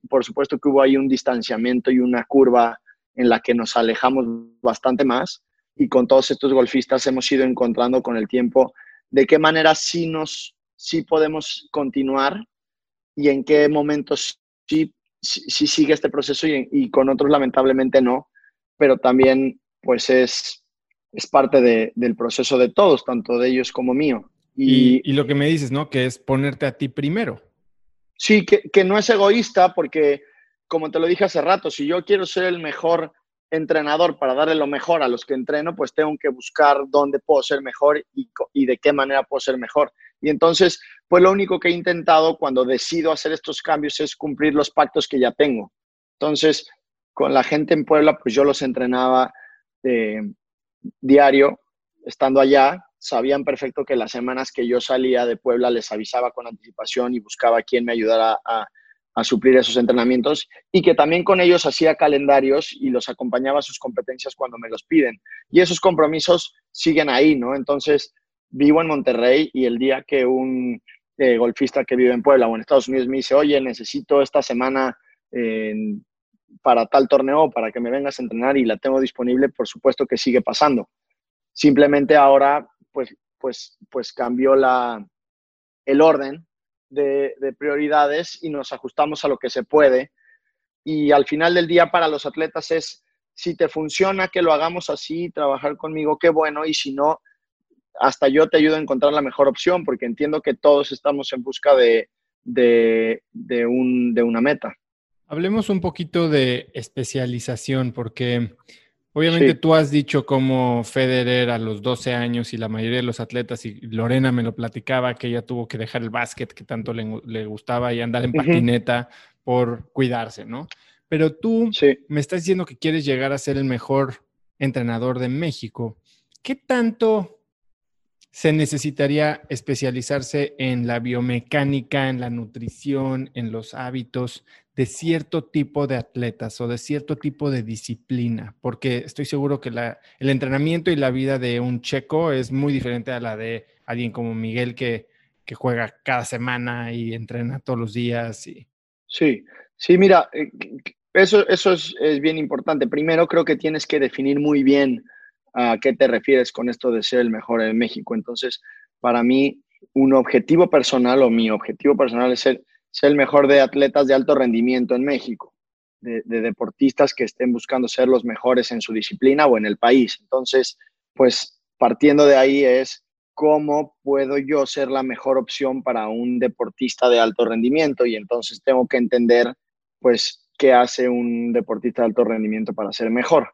[SPEAKER 1] por supuesto que hubo ahí un distanciamiento y una curva en la que nos alejamos bastante más y con todos estos golfistas hemos ido encontrando con el tiempo de qué manera sí nos sí podemos continuar y en qué momentos sí, sí, sigue este proceso y, con otros lamentablemente no, pero también pues es, es parte de, del proceso de todos, tanto de ellos como mío.
[SPEAKER 2] Y, y, lo que me dices, ¿no? Que es ponerte a ti primero.
[SPEAKER 1] Sí, que, que no es egoísta porque como te lo dije hace rato, si yo quiero ser el mejor entrenador para darle lo mejor a los que entreno, pues tengo que buscar dónde puedo ser mejor y, de qué manera puedo ser mejor. Y entonces, pues lo único que he intentado cuando decido hacer estos cambios es cumplir los pactos que ya tengo. Entonces, con la gente en Puebla, pues yo los entrenaba eh, diario, estando allá, sabían perfecto que las semanas que yo salía de Puebla les avisaba con anticipación y buscaba a quien me ayudara a, a suplir esos entrenamientos y que también con ellos hacía calendarios y los acompañaba a sus competencias cuando me los piden. Y esos compromisos siguen ahí, ¿no? Entonces, vivo en Monterrey y el día que un eh, golfista que vive en Puebla o en Estados Unidos me dice, oye, necesito esta semana para tal torneo, para que me vengas a entrenar y la tengo disponible, por supuesto que sigue pasando. Simplemente ahora, pues, pues, pues cambió la, el orden de, prioridades y nos ajustamos a lo que se puede. Y al final del día para los atletas es, si te funciona que lo hagamos así, trabajar conmigo, qué bueno, y si no, hasta yo te ayudo a encontrar la mejor opción, porque entiendo que todos estamos en busca de, de, de, un, de una meta.
[SPEAKER 2] Hablemos un poquito de especialización, porque Obviamente tú has dicho como Federer a los 12 años y la mayoría de los atletas, y Lorena me lo platicaba, que ella tuvo que dejar el básquet que tanto le, gustaba y andar en patineta por cuidarse, ¿no? Pero tú me estás diciendo que quieres llegar a ser el mejor entrenador de México. ¿Qué tanto se necesitaría especializarse en la biomecánica, en la nutrición, en los hábitos de cierto tipo de atletas o de cierto tipo de disciplina, porque estoy seguro que el entrenamiento y la vida de un checo es muy diferente a la de alguien como Miguel que, juega cada semana y entrena todos los días.
[SPEAKER 1] Sí, sí, mira, eh, eso, eso es, es, bien importante. Primero creo que tienes que definir muy bien a qué te refieres con esto de ser el mejor en México. Entonces, para mí, un objetivo personal o mi objetivo personal es ser ser el mejor de atletas de alto rendimiento en México, de, deportistas que estén buscando ser los mejores en su disciplina o en el país. Entonces, pues partiendo de ahí es cómo puedo yo ser la mejor opción para un deportista de alto rendimiento y entonces tengo que entender pues qué hace un deportista de alto rendimiento para ser mejor.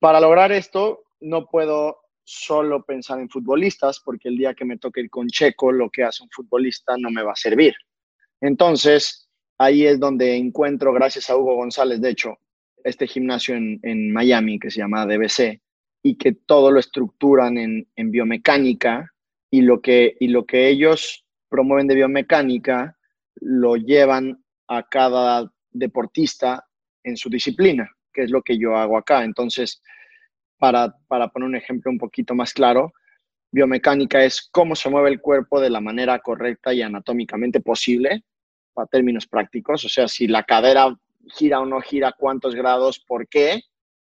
[SPEAKER 1] Para lograr esto no puedo solo pensar en futbolistas porque el día que me toque ir con Checo lo que hace un futbolista no me va a servir. Entonces, ahí es donde encuentro, gracias a Hugo González, de hecho, este gimnasio en, Miami que se llama DBC y que todo lo estructuran en, biomecánica y lo, que, y lo que ellos promueven de biomecánica lo llevan a cada deportista en su disciplina, que es lo que yo hago acá. Entonces, para, para poner un ejemplo un poquito más claro, biomecánica es cómo se mueve el cuerpo de la manera correcta y anatómicamente posible, para términos prácticos, o sea, si la cadera gira o no gira, cuántos grados, por qué,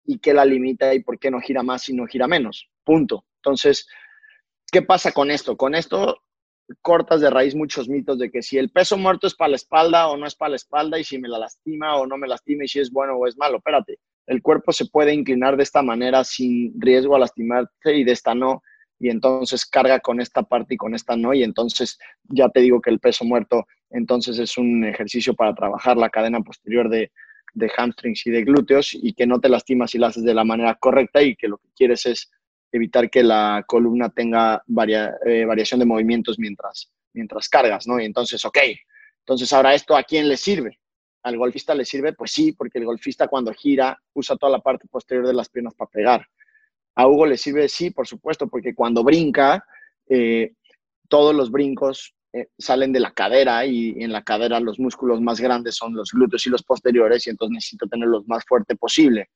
[SPEAKER 1] y qué la limita y por qué no gira más y no gira menos. punto. Entonces, ¿qué pasa con esto? Con esto cortas de raíz muchos mitos de que si el peso muerto es para la espalda o no es para la espalda y si me la lastima o no me lastima y si es bueno o es malo. Espérate, el cuerpo se puede inclinar de esta manera sin riesgo a lastimarte y de esta no. Y entonces carga con esta parte y con esta no. Y entonces ya te digo que el peso muerto entonces es un ejercicio para trabajar la cadena posterior de, de hamstrings y de glúteos y que no te lastimas si lo haces de la manera correcta y que lo que quieres es evitar que la columna tenga eh, variación de movimientos mientras, mientras cargas, ¿no? Y entonces, ok, entonces ahora esto a quién le sirve? ¿Al golfista le sirve? Pues sí, porque el golfista cuando gira usa toda la parte posterior de las piernas para pegar. A Hugo le sirve, sí, por supuesto, porque cuando brinca, eh, todos los brincos eh, salen de la cadera y en la cadera los músculos más grandes son los glúteos y los posteriores y entonces necesito tenerlos más fuerte posible.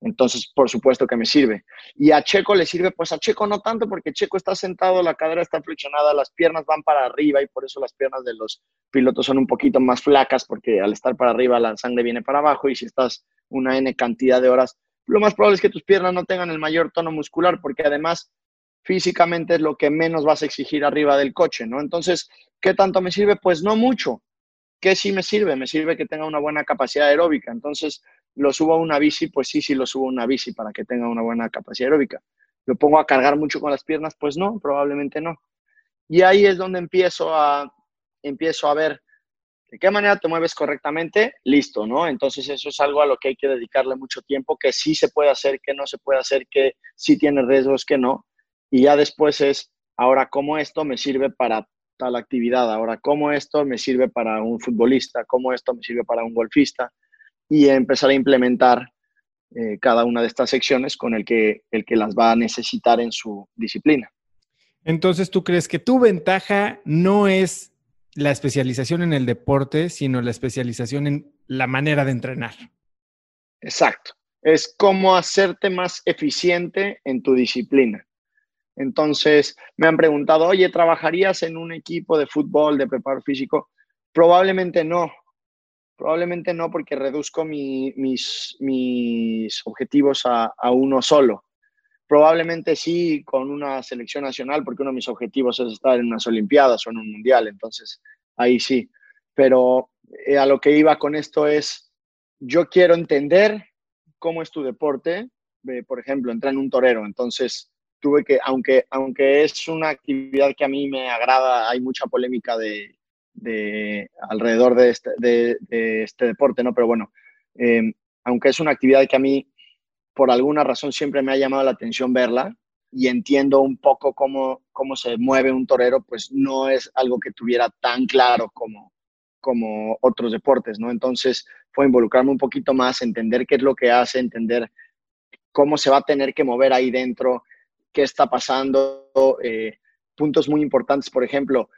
[SPEAKER 1] Entonces, por supuesto que me sirve. Y a Checo le sirve, pues a Checo no tanto, porque Checo está sentado, la cadera está flexionada, las piernas van para arriba y por eso las piernas de los pilotos son un poquito más flacas, porque al estar para arriba la sangre viene para abajo y si estás una N cantidad de horas, lo más probable es que tus piernas no tengan el mayor tono muscular, porque además físicamente es lo que menos vas a exigir arriba del coche, ¿no? Entonces, ¿qué tanto me sirve? Pues no mucho. ¿Qué sí me sirve? Me sirve que tenga una buena capacidad aeróbica. Entonces, lo subo a una bici, pues sí, sí lo subo a una bici para que tenga una buena capacidad aeróbica. ¿Lo pongo a cargar mucho con las piernas? Pues no, probablemente no. Y ahí es donde empiezo a, empiezo a ver de qué manera te mueves correctamente, listo, ¿no? Entonces eso es algo a lo que hay que dedicarle mucho tiempo, que sí se puede hacer, que no se puede hacer, que sí tiene riesgos, que no. Y ya después es, ahora, ¿cómo esto me sirve para tal actividad? Ahora, ¿cómo esto me sirve para un futbolista? ¿Cómo esto me sirve para un golfista? Y empezar a implementar eh, cada una de estas secciones con el que, el que las va a necesitar en su disciplina.
[SPEAKER 2] Entonces, ¿tú crees que tu ventaja no es la especialización en el deporte, sino la especialización en la manera de entrenar?
[SPEAKER 1] Exacto. Es cómo hacerte más eficiente en tu disciplina. Entonces, me han preguntado, oye, ¿trabajarías en un equipo de fútbol, de preparo físico? Probablemente no, Probablemente no, porque reduzco mis, mis objetivos a, uno solo. Probablemente sí con una selección nacional, porque uno de mis objetivos es estar en unas Olimpiadas o en un Mundial, entonces ahí sí. Pero eh, a lo que iba con esto es, yo quiero entender cómo es tu deporte. por ejemplo, entrar en un torero, entonces tuve que, aunque, aunque es una actividad que a mí me agrada, hay mucha polémica de, de, alrededor de este, de, este, deporte, ¿no? Pero bueno, em, aunque es una actividad que a mí, por alguna razón, siempre me ha llamado la atención verla y entiendo un poco cómo, cómo se mueve un torero, pues no es algo que tuviera tan claro como, como otros deportes, ¿no? Entonces fue involucrarme un poquito más, entender qué es lo que hace, entender cómo se va a tener que mover ahí dentro, qué está pasando, eh, puntos muy importantes, por ejemplo,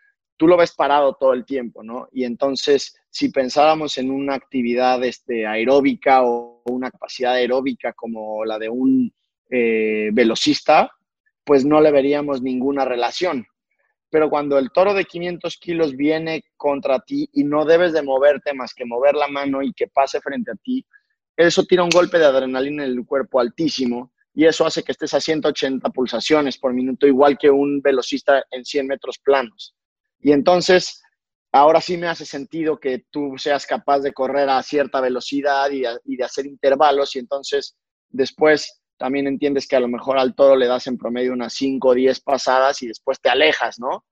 [SPEAKER 1] tú lo ves parado todo el tiempo, ¿no? Y entonces, si pensáramos en una actividad este, aeróbica o una capacidad aeróbica como la de un eh, velocista, pues no le veríamos ninguna relación. Pero cuando el toro de 500 kilos viene contra ti y no debes de moverte más que mover la mano y que pase frente a ti, eso tira un golpe de adrenalina en el cuerpo altísimo y eso hace que estés a 180 pulsaciones por minuto, igual que un velocista en 100 metros planos. Y entonces, ahora sí me hace sentido que tú seas capaz de correr a cierta velocidad y, de hacer intervalos y entonces después también entiendes que a lo mejor al toro le das en promedio unas 5 o 10 pasadas y después te alejas, ¿no?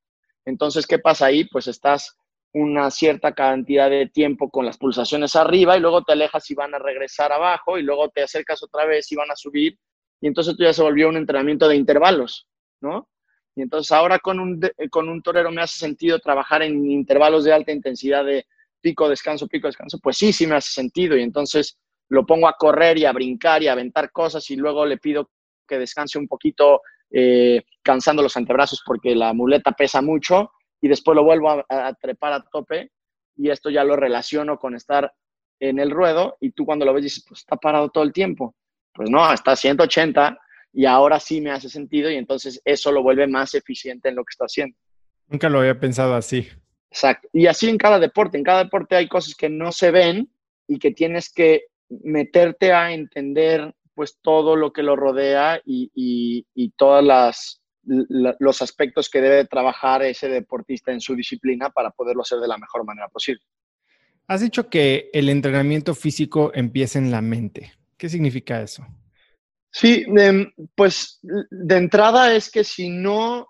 [SPEAKER 1] Entonces, ¿qué pasa ahí? Pues estás una cierta cantidad de tiempo con las pulsaciones arriba y luego te alejas y van a regresar abajo y luego te acercas otra vez y van a subir y entonces tú ya se volvió un entrenamiento de intervalos, ¿no? Y entonces ahora con un, con un torero me hace sentido trabajar en intervalos de alta intensidad de pico, descanso, pico, descanso. Pues sí, sí me hace sentido. Y entonces lo pongo a correr y a brincar y a aventar cosas y luego le pido que descanse un poquito eh, cansando los antebrazos porque la muleta pesa mucho y después lo vuelvo a, trepar a tope y esto ya lo relaciono con estar en el ruedo y tú cuando lo ves dices, pues está parado todo el tiempo. Pues no, está a 180 y ahora sí me hace sentido y entonces eso lo vuelve más eficiente en lo que está haciendo.
[SPEAKER 2] Nunca lo había pensado así.
[SPEAKER 1] Exacto. Y así en cada deporte, en cada deporte hay cosas que no se ven y que tienes que meterte a entender pues todo lo que lo rodea y, y, todos los aspectos que debe trabajar ese deportista en su disciplina para poderlo hacer de la mejor manera posible.
[SPEAKER 2] Has dicho que el entrenamiento físico empieza en la mente. ¿Qué significa eso?
[SPEAKER 1] Sí, em, pues de entrada es que si no,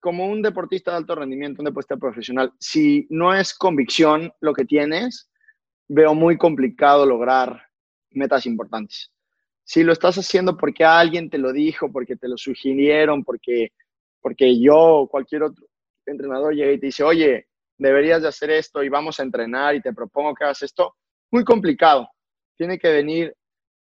[SPEAKER 1] como un deportista de alto rendimiento, un deportista profesional, si no es convicción lo que tienes, veo muy complicado lograr metas importantes. Si lo estás haciendo porque alguien te lo dijo, porque te lo sugirieron, porque, porque yo o cualquier otro entrenador llega y te dice, oye, deberías de hacer esto y vamos a entrenar y te propongo que hagas esto, muy complicado. Tiene que venir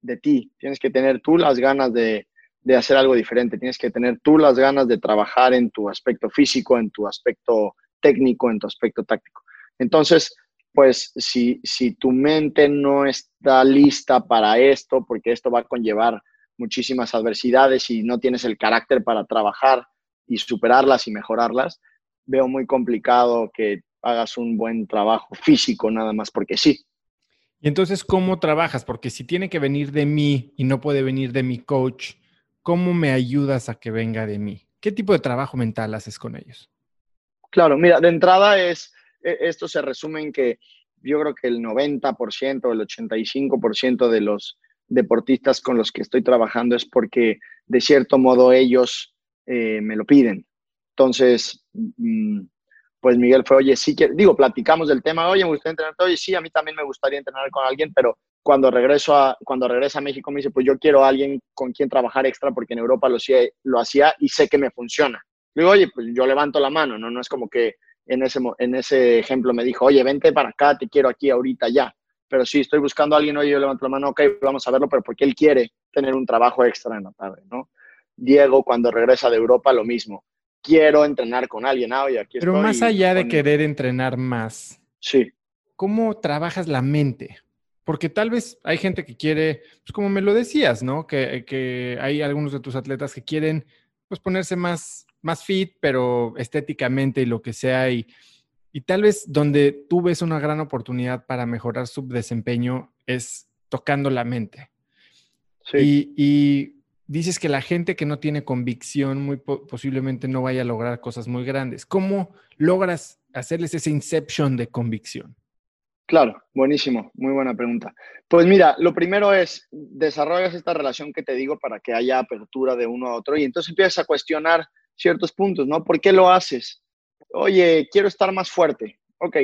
[SPEAKER 1] de ti, tienes que tener tú las ganas de, de hacer algo diferente, tienes que tener tú las ganas de trabajar en tu aspecto físico, en tu aspecto técnico, en tu aspecto táctico. Entonces, pues si, si tu mente no está lista para esto, porque esto va a conllevar muchísimas adversidades y no tienes el carácter para trabajar y superarlas y mejorarlas, veo muy complicado que hagas un buen trabajo físico nada más porque sí.
[SPEAKER 2] Y entonces, ¿cómo trabajas? Porque si tiene que venir de mí y no puede venir de mi coach, ¿cómo me ayudas a que venga de mí? ¿Qué tipo de trabajo mental haces con ellos?
[SPEAKER 1] Claro, mira, de entrada es, e, esto se resume en que yo creo que el 90%, el 85% de los deportistas con los que estoy trabajando es porque de cierto modo ellos eh, me lo piden. Entonces, mm, pues Miguel fue, oye, sí que, digo, platicamos del tema, oye, me gustaría entrenar, oye, sí, a mí también me gustaría entrenar con alguien, pero cuando regreso a, cuando regresa a México me dice, pues yo quiero a alguien con quien trabajar extra porque en Europa lo, hacía y sé que me funciona. Digo, oye, pues yo levanto la mano, ¿no? No es como que en ese, en ese ejemplo me dijo, oye, vente para acá, te quiero aquí ahorita ya. Pero sí, estoy buscando a alguien, oye, yo levanto la mano, ok, vamos a verlo, pero porque él quiere tener un trabajo extra en la tarde, ¿no? Diego, cuando regresa de Europa, lo mismo quiero entrenar con alguien. Ah, aquí
[SPEAKER 2] Pero más allá de querer entrenar más,
[SPEAKER 1] sí.
[SPEAKER 2] ¿cómo trabajas la mente? Porque tal vez hay gente que quiere, pues como me lo decías, ¿no? Que, que hay algunos de tus atletas que quieren pues ponerse más, más fit, pero estéticamente y lo que sea. Y, y tal vez donde tú ves una gran oportunidad para mejorar su desempeño es tocando la mente. Sí. Y, y dices que la gente que no tiene convicción muy posiblemente no vaya a lograr cosas muy grandes. ¿Cómo logras hacerles ese inception de convicción?
[SPEAKER 1] Claro, buenísimo, muy buena pregunta. Pues mira, lo primero es, desarrollas esta relación que te digo para que haya apertura de uno a otro y entonces empiezas a cuestionar ciertos puntos, ¿no? ¿Por qué lo haces? Oye, quiero estar más fuerte. Ok,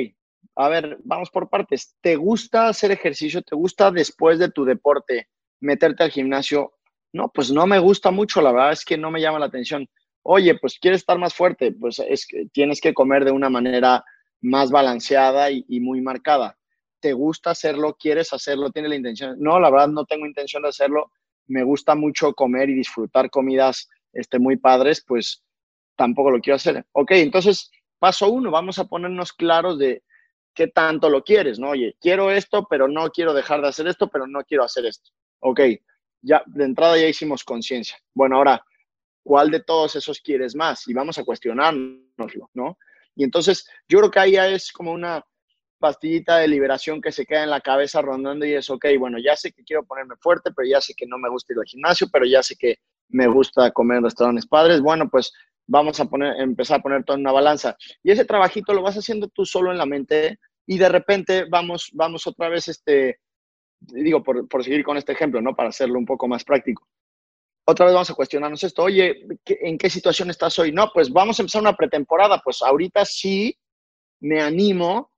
[SPEAKER 1] a ver, vamos por partes. ¿Te gusta hacer ejercicio? ¿Te gusta después de tu deporte meterte al gimnasio? No, pues no me gusta mucho, la verdad es que no me llama la atención. Oye, pues quieres estar más fuerte, pues es que tienes que comer de una manera más balanceada y, muy marcada. ¿Te gusta hacerlo? ¿Quieres hacerlo? ¿Tienes la intención? No, la verdad no tengo intención de hacerlo. Me gusta mucho comer y disfrutar comidas este, muy padres, pues tampoco lo quiero hacer. Ok, entonces, paso uno, vamos a ponernos claros de qué tanto lo quieres, ¿no? Oye, quiero esto, pero no quiero dejar de hacer esto, pero no quiero hacer esto. Ok, ya de entrada ya hicimos conciencia. Bueno, ahora, ¿cuál de todos esos quieres más? Y vamos a cuestionárnoslo, ¿no? Y entonces yo creo que ahí ya es como una pastillita de liberación que se queda en la cabeza rondando y es, ok, bueno, ya sé que quiero ponerme fuerte, pero ya sé que no me gusta ir al gimnasio, pero ya sé que me gusta comer en restaurantes padres, bueno, pues vamos a poner, empezar a poner todo en una balanza. Y ese trabajito lo vas haciendo tú solo en la mente y de repente vamos, vamos otra vez este, digo, por, por, seguir con este ejemplo, ¿no? Para hacerlo un poco más práctico. Otra vez vamos a cuestionarnos esto. Oye, ¿en qué situación estás hoy? No, pues vamos a empezar una pretemporada. Pues ahorita sí me animo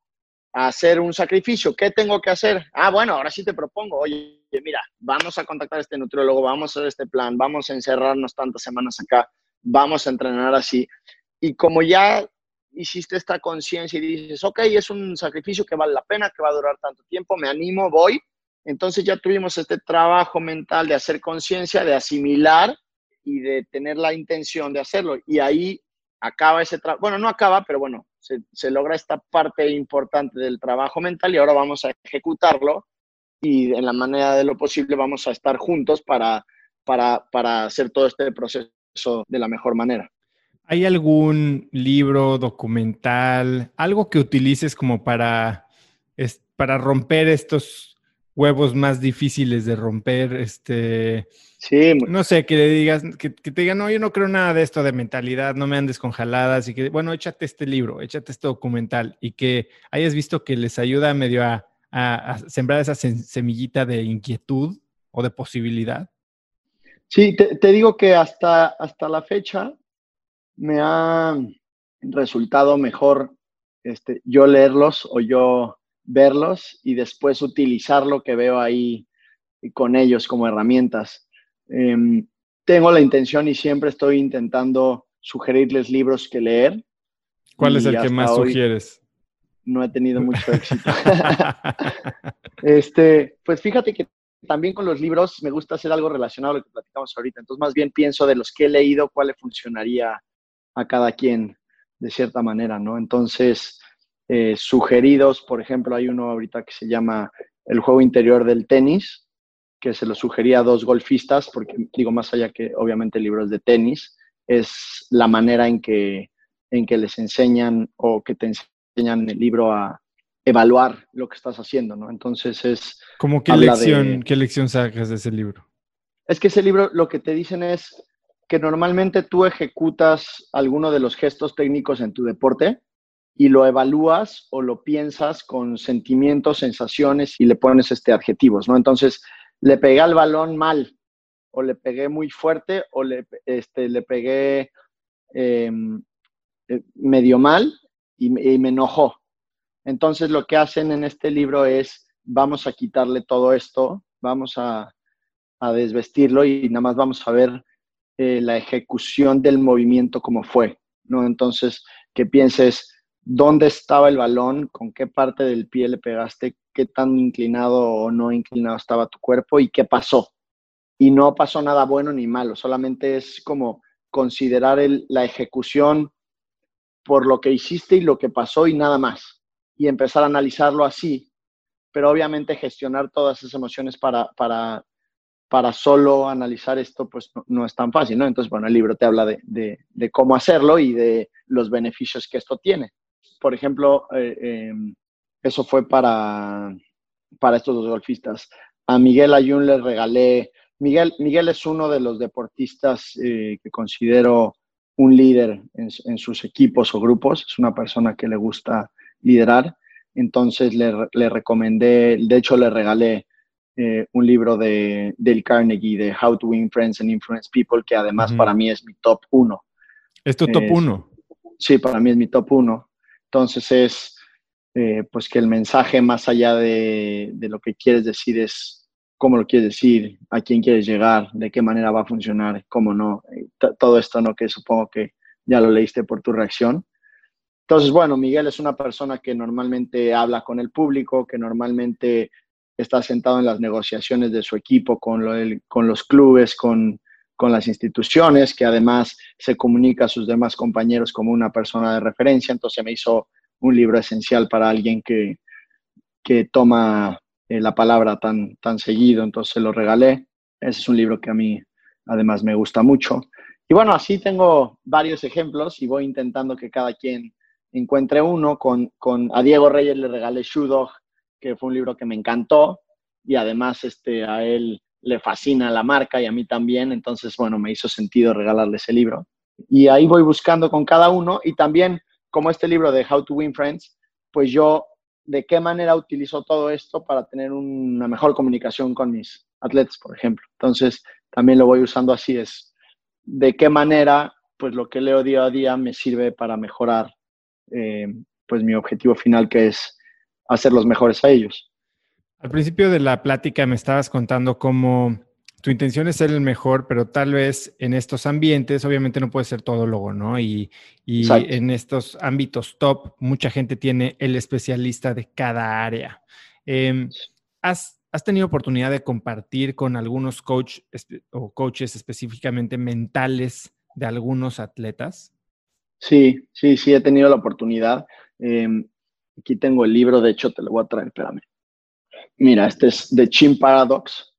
[SPEAKER 1] a hacer un sacrificio. ¿Qué tengo que hacer? Ah, bueno, ahora sí te propongo. Oye, mira, vamos a contactar a este nutriólogo, vamos a hacer este plan, vamos a encerrarnos tantas semanas acá, vamos a entrenar así. Y como ya hiciste esta conciencia y dices, ok, es un sacrificio que vale la pena, que va a durar tanto tiempo, me animo, voy, entonces ya tuvimos este trabajo mental de hacer conciencia, de asimilar y de tener la intención de hacerlo. Y ahí acaba ese trabajo, bueno, no acaba, pero bueno, se, logra esta parte importante del trabajo mental y ahora vamos a ejecutarlo y en la manera de lo posible vamos a estar juntos para, para, para hacer todo este proceso de la mejor manera.
[SPEAKER 2] ¿Hay algún libro, documental, algo que utilices como para, para romper estos huevos más difíciles de romper, este,
[SPEAKER 1] sí,
[SPEAKER 2] no sé, que le digas, que, te digan, no, yo no creo nada de esto de mentalidad, no me andes congeladas y que, bueno, échate este libro, échate este documental y que hayas visto que les ayuda medio a, sembrar esa semillita de inquietud o de posibilidad.
[SPEAKER 1] Sí, te, digo que hasta, hasta la fecha me ha resultado mejor este, yo leerlos o yo verlos y después utilizar lo que veo ahí con ellos como herramientas. Em, tengo la intención y siempre estoy intentando sugerirles libros que leer.
[SPEAKER 2] ¿Cuál es el que más sugieres?
[SPEAKER 1] No he tenido mucho éxito. (laughs) este, pues fíjate que también con los libros me gusta hacer algo relacionado a lo que platicamos ahorita. Entonces, más bien pienso de los que he leído, cuál le funcionaría a cada quien de cierta manera, ¿no? Entonces, eh, sugeridos, por ejemplo, hay uno ahorita que se llama El juego interior del tenis, que se lo sugería a dos golfistas, porque digo, más allá que obviamente libros de tenis, es la manera en que, en que les enseñan o que te enseñan el libro a evaluar lo que estás haciendo, ¿no? Entonces es...
[SPEAKER 2] ¿Cómo qué lección, qué lección sacas de ese libro?
[SPEAKER 1] Es que ese libro lo que te dicen es que normalmente tú ejecutas alguno de los gestos técnicos en tu deporte y lo evalúas o lo piensas con sentimientos, sensaciones y le pones este adjetivos, ¿no? Entonces, le pegué al balón mal o le pegué muy fuerte o le, este, le pegué em, eh, medio mal y, me enojó. Entonces, lo que hacen en este libro es, vamos a quitarle todo esto, vamos a, a desvestirlo y nada más vamos a ver eh, la ejecución del movimiento como fue, ¿no? Entonces, que pienses dónde estaba el balón, con qué parte del pie le pegaste, qué tan inclinado o no inclinado estaba tu cuerpo y qué pasó. Y no pasó nada bueno ni malo, solamente es como considerar la ejecución por lo que hiciste y lo que pasó y nada más. Y empezar a analizarlo así, pero obviamente gestionar todas esas emociones para, para para solo analizar esto, pues no, es tan fácil, ¿no? Entonces, bueno, el libro te habla de, cómo hacerlo y de los beneficios que esto tiene. Por ejemplo, eh, em, eso fue para, para estos dos golfistas. A Miguel Ayun le regalé, Miguel, Miguel es uno de los deportistas eh, que considero un líder en, en, sus equipos o grupos, es una persona que le gusta liderar, entonces le, le recomendé, de hecho le regalé eh, un libro de Dale Carnegie de How to Win Friends and Influence People, que además para mí es mi top uno.
[SPEAKER 2] ¿Es tu top uno?
[SPEAKER 1] Sí, para mí es mi top uno. Entonces es, eh, pues que el mensaje más allá de, lo que quieres decir es cómo lo quieres decir, a quién quieres llegar, de qué manera va a funcionar, cómo no, eh, todo esto, ¿no? Que supongo que ya lo leíste por tu reacción. Entonces, bueno, Miguel es una persona que normalmente habla con el público, que normalmente está sentado en las negociaciones de su equipo con, con los clubes, con, las instituciones, que además se comunica a sus demás compañeros como una persona de referencia. Entonces me hizo un libro esencial para alguien que, que toma eh, la palabra tan, tan seguido. Entonces lo regalé. Ese es un libro que a mí además me gusta mucho. Y bueno, así tengo varios ejemplos y voy intentando que cada quien encuentre uno. Con, con a Diego Reyes le regalé Shoe que fue un libro que me encantó y además este, a él le fascina la marca y a mí también, entonces, bueno, me hizo sentido regalarle ese libro. Y ahí voy buscando con cada uno y también como este libro de How to Win Friends, pues yo de qué manera utilizo todo esto para tener una mejor comunicación con mis atletas, por ejemplo. Entonces, también lo voy usando así, es de qué manera, pues lo que leo día a día me sirve para mejorar, eh, pues mi objetivo final, que es hacer los mejores a ellos.
[SPEAKER 2] Al principio de la plática me estabas contando cómo tu intención es ser el mejor, pero tal vez en estos ambientes, obviamente no puede ser todólogo, ¿no? Y, y en estos ámbitos top, mucha gente tiene el especialista de cada área. Em, ¿has, ¿has, tenido oportunidad de compartir con algunos coach o coaches específicamente mentales de algunos atletas?
[SPEAKER 1] Sí, sí, sí, he tenido la oportunidad. Em, Aquí tengo el libro, de hecho te lo voy a traer, espérame. Mira, este es The Chin Paradox.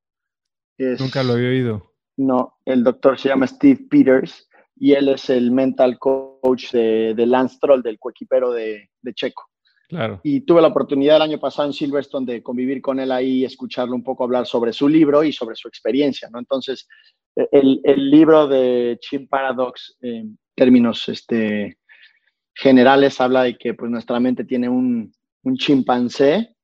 [SPEAKER 2] Nunca lo había oído.
[SPEAKER 1] No, el doctor se llama Steve Peters y él es el mental coach de, Lance Troll, del coequipero de, de Checo.
[SPEAKER 2] Claro.
[SPEAKER 1] Y tuve la oportunidad el año pasado en Silverstone de convivir con él ahí, escucharlo un poco hablar sobre su libro y sobre su experiencia, ¿no? Entonces, el, el libro de Chimp Paradox, en términos este, generales, habla de que pues, nuestra mente tiene un, un chimpancé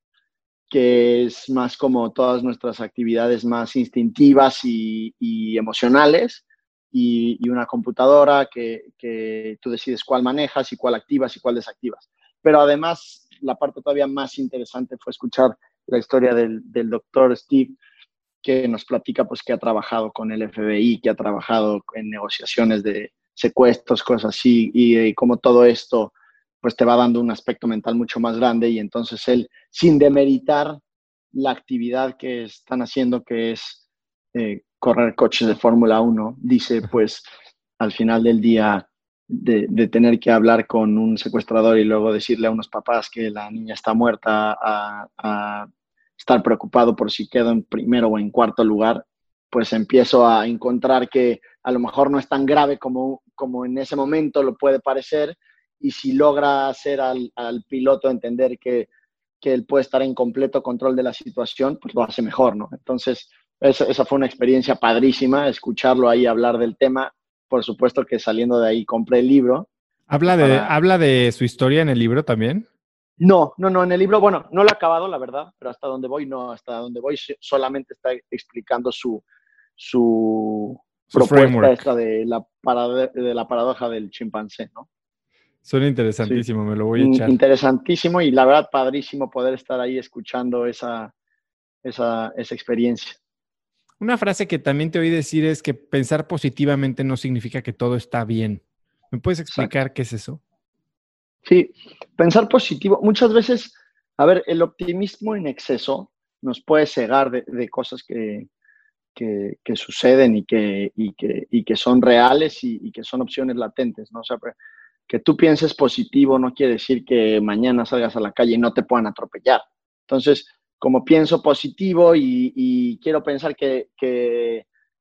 [SPEAKER 1] que es más como todas nuestras actividades más instintivas y, emocionales, y, una computadora que, tú decides cuál manejas y cuál activas y cuál desactivas. Pero además, la parte todavía más interesante fue escuchar la historia del, doctor Steve, que nos platica pues que ha trabajado con el FBI, que ha trabajado en negociaciones de secuestros, cosas así, y, y como todo esto pues te va dando un aspecto mental mucho más grande y entonces él, sin demeritar la actividad que están haciendo, que es eh, correr coches de Fórmula 1, dice pues al final del día de, de, tener que hablar con un secuestrador y luego decirle a unos papás que la niña está muerta, a, a estar preocupado por si quedo en primero o en cuarto lugar, pues empiezo a encontrar que a lo mejor no es tan grave como, como en ese momento lo puede parecer y si logra hacer al, al piloto entender que, que, él puede estar en completo control de la situación, pues lo hace mejor, ¿no? Entonces, esa, esa fue una experiencia padrísima, escucharlo ahí hablar del tema por supuesto que saliendo de ahí compré el libro.
[SPEAKER 2] ¿Habla de, para... ¿Habla de su historia en el libro también?
[SPEAKER 1] No, no, no, en el libro, bueno, no lo he acabado, la verdad, pero hasta donde voy, no, hasta donde voy solamente está explicando su, su, su propuesta framework. esta de la, parado, de la paradoja del chimpancé, ¿no?
[SPEAKER 2] Suena interesantísimo, sí. me lo voy a echar.
[SPEAKER 1] Interesantísimo y la verdad padrísimo poder estar ahí escuchando esa, esa, esa experiencia.
[SPEAKER 2] Una frase que también te oí decir es que pensar positivamente no significa que todo está bien. ¿Me puedes explicar Exacto. qué es eso?
[SPEAKER 1] Sí, pensar positivo. Muchas veces, a ver, el optimismo en exceso nos puede cegar de, de cosas que, que, que, suceden y que, y que, y que son reales y, y, que son opciones latentes, ¿no? O sea, que tú pienses positivo no quiere decir que mañana salgas a la calle y no te puedan atropellar. Entonces, como pienso positivo y, quiero pensar que,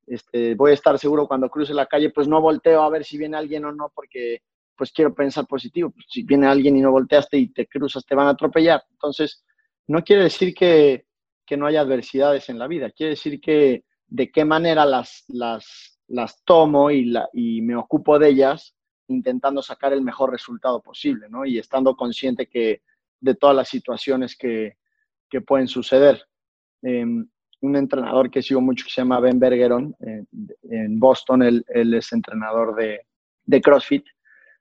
[SPEAKER 1] este, voy a estar seguro cuando cruce la calle, pues no volteo a ver si viene alguien o no, porque pues quiero pensar positivo. Pues, si viene alguien y no volteaste y te cruzas, te van a atropellar. Entonces, no quiere decir que, no haya adversidades en la vida, quiere decir que de qué manera las, tomo y me ocupo de ellas, intentando sacar el mejor resultado posible, ¿no? Y estando consciente que de todas las situaciones que, que pueden suceder. Eh, un entrenador que sigo mucho que se llama Ben Bergeron, eh, en Boston, él, él es entrenador de, de, CrossFit,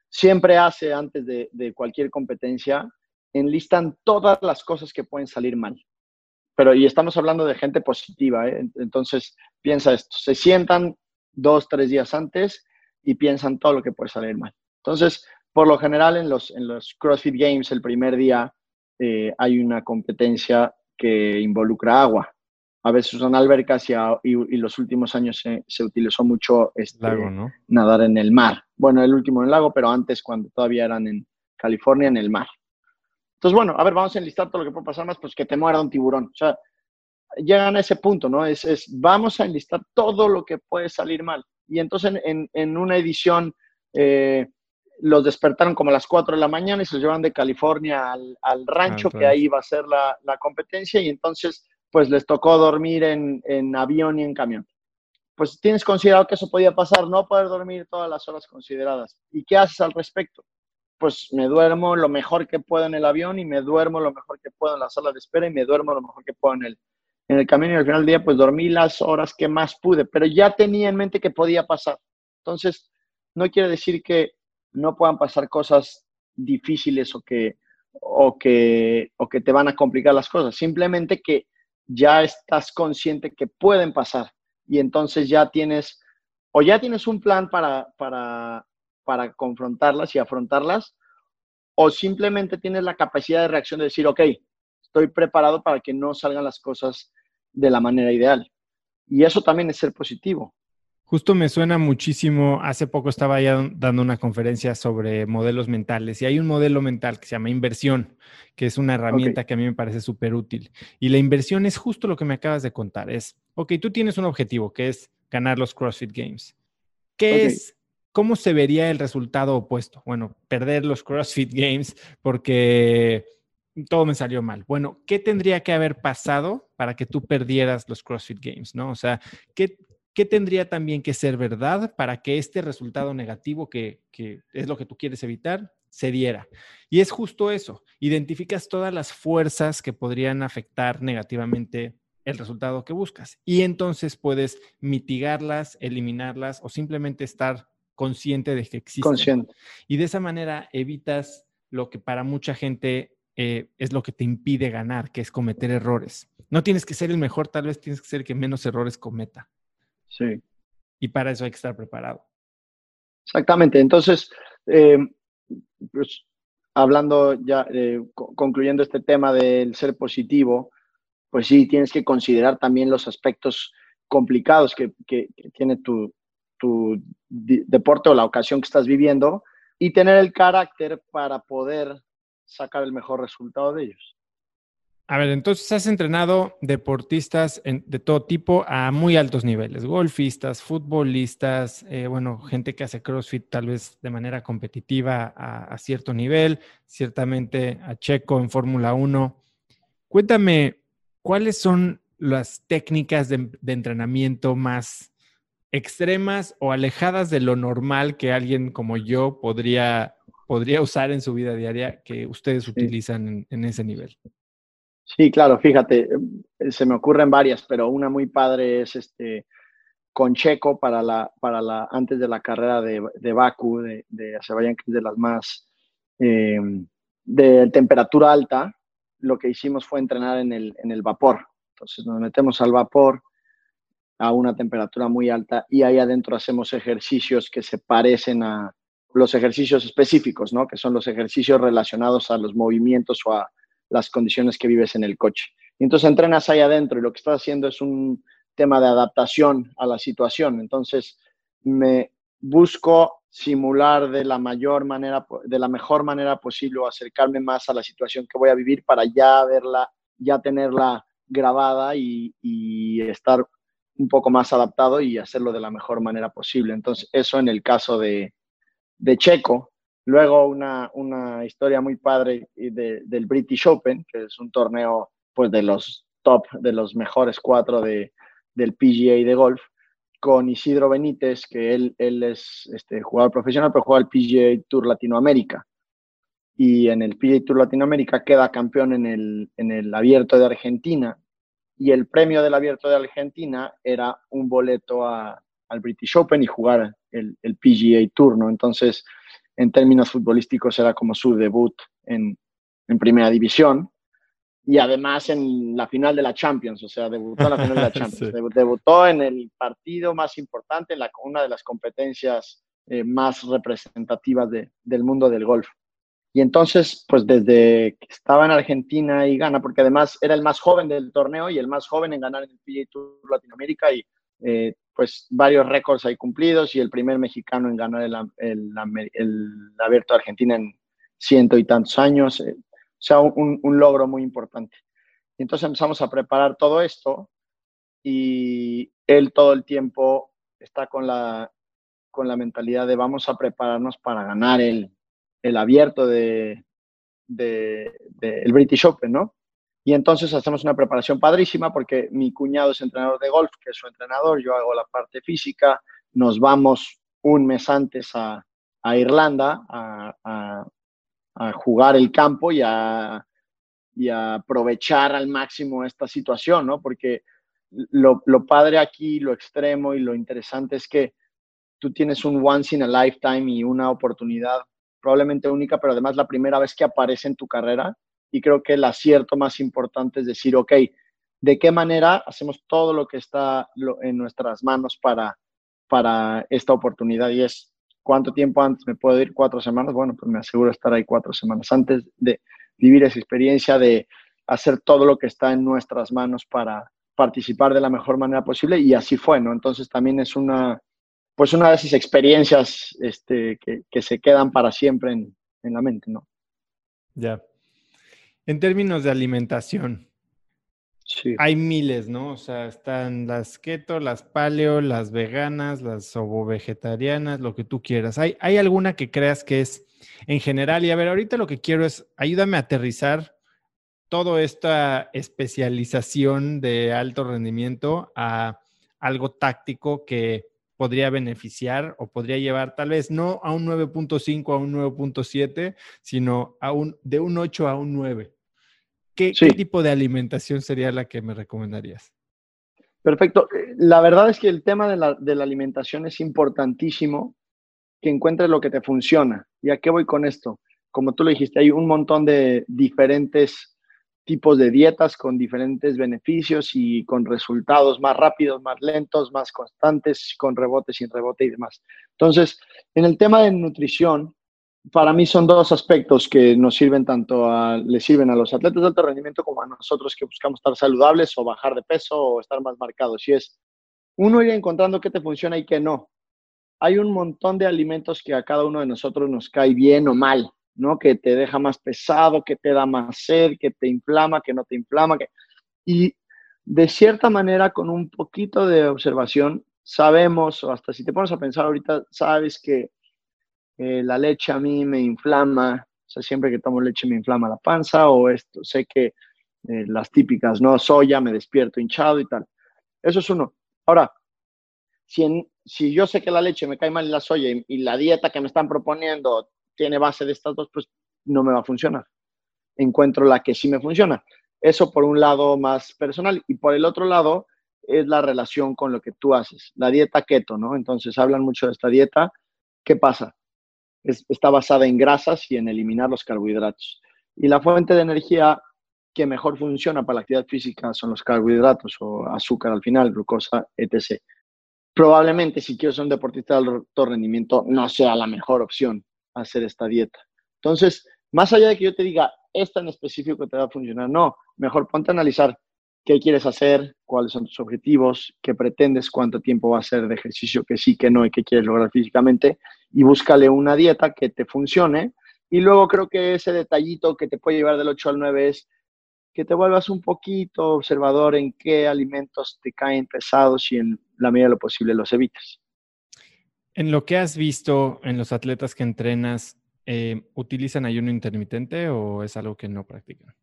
[SPEAKER 1] siempre hace antes de, de, cualquier competencia, enlistan todas las cosas que pueden salir mal. Pero, y estamos hablando de gente positiva, ¿eh? entonces piensa esto, se sientan dos, tres días antes y piensan todo lo que puede salir mal. Entonces, por lo general en los, en los CrossFit Games, el primer día, eh, hay una competencia que involucra agua. A veces son albercas y, a, y, y los últimos años se, se utilizó mucho este,
[SPEAKER 2] lago, ¿no?
[SPEAKER 1] nadar en el mar. Bueno, el último en el lago, pero antes cuando todavía eran en California, en el mar. Entonces, bueno, a ver, vamos a enlistar todo lo que puede pasar más, pues que te muera un tiburón. O sea, llegan a ese punto, ¿no? Es, es vamos a enlistar todo lo que puede salir mal. Y entonces en, una edición... Eh, los despertaron como a las 4 de la mañana y se los llevan de California al, al rancho, ah, que ahí va a ser la, la, competencia, y entonces pues les tocó dormir en, en, avión y en camión. Pues tienes considerado que eso podía pasar, no poder dormir todas las horas consideradas. ¿Y qué haces al respecto? Pues me duermo lo mejor que puedo en el avión y me duermo lo mejor que puedo en la sala de espera y me duermo lo mejor que puedo en el, en el camino y al final del día pues dormí las horas que más pude, pero ya tenía en mente que podía pasar. Entonces, no quiere decir que no puedan pasar cosas difíciles o que, o que, o que te van a complicar las cosas. Simplemente que ya estás consciente que pueden pasar y entonces ya tienes o ya tienes un plan para, para, para confrontarlas y afrontarlas o simplemente tienes la capacidad de reacción de decir, ok, estoy preparado para que no salgan las cosas de la manera ideal. Y eso también es ser positivo.
[SPEAKER 2] Justo me suena muchísimo, hace poco estaba ya dando una conferencia sobre modelos mentales y hay un modelo mental que se llama inversión, que es una herramienta okay. que a mí me parece súper útil. Y la inversión es justo lo que me acabas de contar, es, ok, tú tienes un objetivo que es ganar los CrossFit Games. ¿Qué okay. es, cómo se vería el resultado opuesto? Bueno, perder los CrossFit Games porque todo me salió mal. Bueno, ¿qué tendría que haber pasado para que tú perdieras los CrossFit Games? ¿no? O sea, ¿qué, ¿qué tendría también que ser verdad para que este resultado negativo, que, que, es lo que tú quieres evitar, se diera? Y es justo eso, identificas todas las fuerzas que podrían afectar negativamente el resultado que buscas y entonces puedes mitigarlas, eliminarlas o simplemente estar consciente de que existen. Consciente. Y de esa manera evitas lo que para mucha gente eh, es lo que te impide ganar, que es cometer errores. No tienes que ser el mejor, tal vez tienes que ser el que menos errores cometa.
[SPEAKER 1] Sí.
[SPEAKER 2] Y para eso hay que estar preparado.
[SPEAKER 1] Exactamente. Entonces, eh, pues, hablando ya, eh, concluyendo este tema del ser positivo, pues sí, tienes que considerar también los aspectos complicados que, que tiene tu, tu deporte o la ocasión que estás viviendo y tener el carácter para poder sacar el mejor resultado de ellos.
[SPEAKER 2] A ver, entonces has entrenado deportistas de todo tipo a muy altos niveles, golfistas, futbolistas, eh, bueno, gente que hace CrossFit tal vez de manera competitiva a, cierto nivel, ciertamente a Checo en Fórmula 1. Cuéntame, ¿cuáles son las técnicas de, de, entrenamiento más extremas o alejadas de lo normal que alguien como yo podría podría usar en su vida diaria que ustedes utilizan en, ese nivel?
[SPEAKER 1] Sí, claro, fíjate, eh, se me ocurren varias, pero una muy padre es este con Checo para la, para la, antes de la carrera de, de Baku, de, de Azerbaiyán, que es de las más em, de temperatura alta, lo que hicimos fue entrenar en el, en el vapor. Entonces nos metemos al vapor a una temperatura muy alta y ahí adentro hacemos ejercicios que se parecen a, los ejercicios específicos, ¿no? Que son los ejercicios relacionados a los movimientos o a las condiciones que vives en el coche. Y entonces entrenas ahí adentro y lo que estás haciendo es un tema de adaptación a la situación. Entonces me busco simular de la mayor manera, de la mejor manera posible o acercarme más a la situación que voy a vivir para ya verla, ya tenerla grabada y, y estar un poco más adaptado y hacerlo de la mejor manera posible. Entonces, eso en el caso de, de Checo. Luego una, una historia muy padre del British Open, que es un torneo pues, de los top, de los mejores cuatro de, del PGA de golf, con Isidro Benítez, que él, él es este, jugador profesional, pero juega el PGA Tour Latinoamérica. Y en el PGA Tour Latinoamérica queda campeón en el, en el Abierto de Argentina. Y el premio del Abierto de Argentina era un boleto a, al British Open y jugar el, el PGA Tour, ¿no? Entonces, en términos futbolísticos, era como su debut en, en primera división y además en la final de la Champions, o sea, debutó en la final de la (laughs) Champions, debutó en el partido más importante, en la, una de las competencias eh, más representativas de, del mundo del golf. Y entonces, pues desde que estaba en Argentina y gana, porque además era el más joven del torneo y el más joven en ganar el PGA Tour Latinoamérica y eh, pues varios récords ahí cumplidos y el primer mexicano en ganar el, Abierto de Argentina en ciento y tantos años. Eh, o sea, un, logro muy importante. Y entonces empezamos a preparar todo esto y él todo el tiempo está con la, con la mentalidad de vamos a prepararnos para ganar el, el abierto de, de, el British Open, ¿no? Y entonces hacemos una preparación padrísima porque mi cuñado es entrenador de golf, que es su entrenador, yo hago la parte física, nos vamos un mes antes a, Irlanda a, jugar el campo y a, aprovechar al máximo esta situación, ¿no? Porque lo padre aquí, lo extremo y lo interesante es que tú tienes un once in a lifetime y una oportunidad probablemente única, pero además la primera vez que aparece en tu carrera y creo que el acierto más importante es decir, ok, ¿de qué manera hacemos todo lo que está en nuestras manos para, para esta oportunidad? Y es, ¿cuánto tiempo antes me puedo ir? ¿Cuatro semanas? Bueno, pues me aseguro estar ahí cuatro semanas antes de vivir esa experiencia, de hacer todo lo que está en nuestras manos para participar de la mejor manera posible y así fue, ¿no? Entonces también es una, pues una de esas experiencias este, que, que se quedan para siempre en, en la mente, ¿no?
[SPEAKER 2] Ya. En términos de alimentación, hay miles, ¿no? O sea, están las keto, las paleo, las veganas, las ovo-vegetarianas, lo que tú quieras. ¿Hay, ¿Hay alguna que creas que es en general? Y a ver, ahorita lo que quiero es, ayúdame a aterrizar toda esta especialización de alto rendimiento a algo táctico que podría beneficiar o podría llevar tal vez no a un 9.5 a un 9.7, sino a un, de un 8 a un 9. ¿Qué, ¿Qué, tipo de alimentación sería la que me recomendarías?
[SPEAKER 1] Perfecto. La verdad es que el tema de la, de la alimentación es importantísimo que encuentres lo que te funciona. ¿Y a qué voy con esto? Como tú lo dijiste, hay un montón de diferentes tipos de dietas con diferentes beneficios y con resultados más rápidos, más lentos, más constantes, con rebote, sin rebote y demás. Entonces, en el tema de nutrición, para mí son dos aspectos que nos sirven tanto a, le sirven a los atletas de alto rendimiento como a nosotros que buscamos estar saludables o bajar de peso o estar más marcados. Y es uno ir encontrando qué te funciona y qué no. Hay un montón de alimentos que a cada uno de nosotros nos cae bien o mal. ¿No? Que te deja más pesado, que te da más sed, que te inflama, que no te inflama. Que... Y de cierta manera, con un poquito de observación, sabemos, o hasta si te pones a pensar ahorita, sabes que eh, la leche a mí me inflama, o sea, siempre que tomo leche me inflama la panza, o esto, sé que eh, las típicas, ¿no? Soya, me despierto hinchado y tal. Eso es uno. Ahora, si, si yo sé que la leche me cae mal en la soya y la dieta que me están proponiendo tiene base de estas dos, pues no me va a funcionar. Encuentro la que sí me funciona. Eso por un lado más personal y por el otro lado es la relación con lo que tú haces. La dieta keto, ¿no? Entonces hablan mucho de esta dieta. ¿Qué pasa? está basada en grasas y en eliminar los carbohidratos. Y la fuente de energía que mejor funciona para la actividad física son los carbohidratos o azúcar al final, glucosa, etc. Probablemente si quiero ser un deportista de alto rendimiento no sea la mejor opción, hacer esta dieta. Entonces, más allá de que yo te diga, esta en específico te va a funcionar, no, mejor ponte a analizar qué quieres hacer, cuáles son tus objetivos, qué pretendes, cuánto tiempo va a ser de ejercicio, que sí, que no y qué quieres lograr físicamente, y búscale una dieta que te funcione. Y luego creo que ese detallito que te puede llevar del 8 al 9 es que te vuelvas un poquito observador en qué alimentos te caen pesados y en la medida de lo posible los evites.
[SPEAKER 2] En lo que has visto en los atletas que entrenas, eh, ¿utilizan ayuno intermitente o es algo que no practican?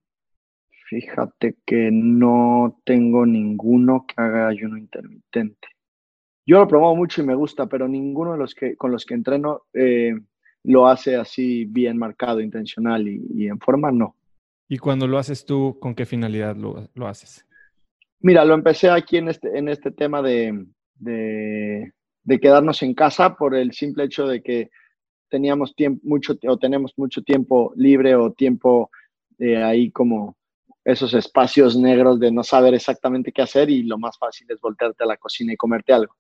[SPEAKER 1] Fíjate que no tengo ninguno que haga ayuno intermitente. Yo lo promuevo mucho y me gusta, pero ninguno de los que con los que entreno eh, lo hace así bien marcado, intencional y, en forma, no.
[SPEAKER 2] ¿Y cuando lo haces tú, con qué finalidad lo, lo haces?
[SPEAKER 1] Mira, lo empecé aquí en este, en este tema de, de quedarnos en casa por el simple hecho de que teníamos tiempo, mucho, o tenemos mucho tiempo libre o tiempo eh, ahí como esos espacios negros de no saber exactamente qué hacer y lo más fácil es voltearte a la cocina y comerte algo.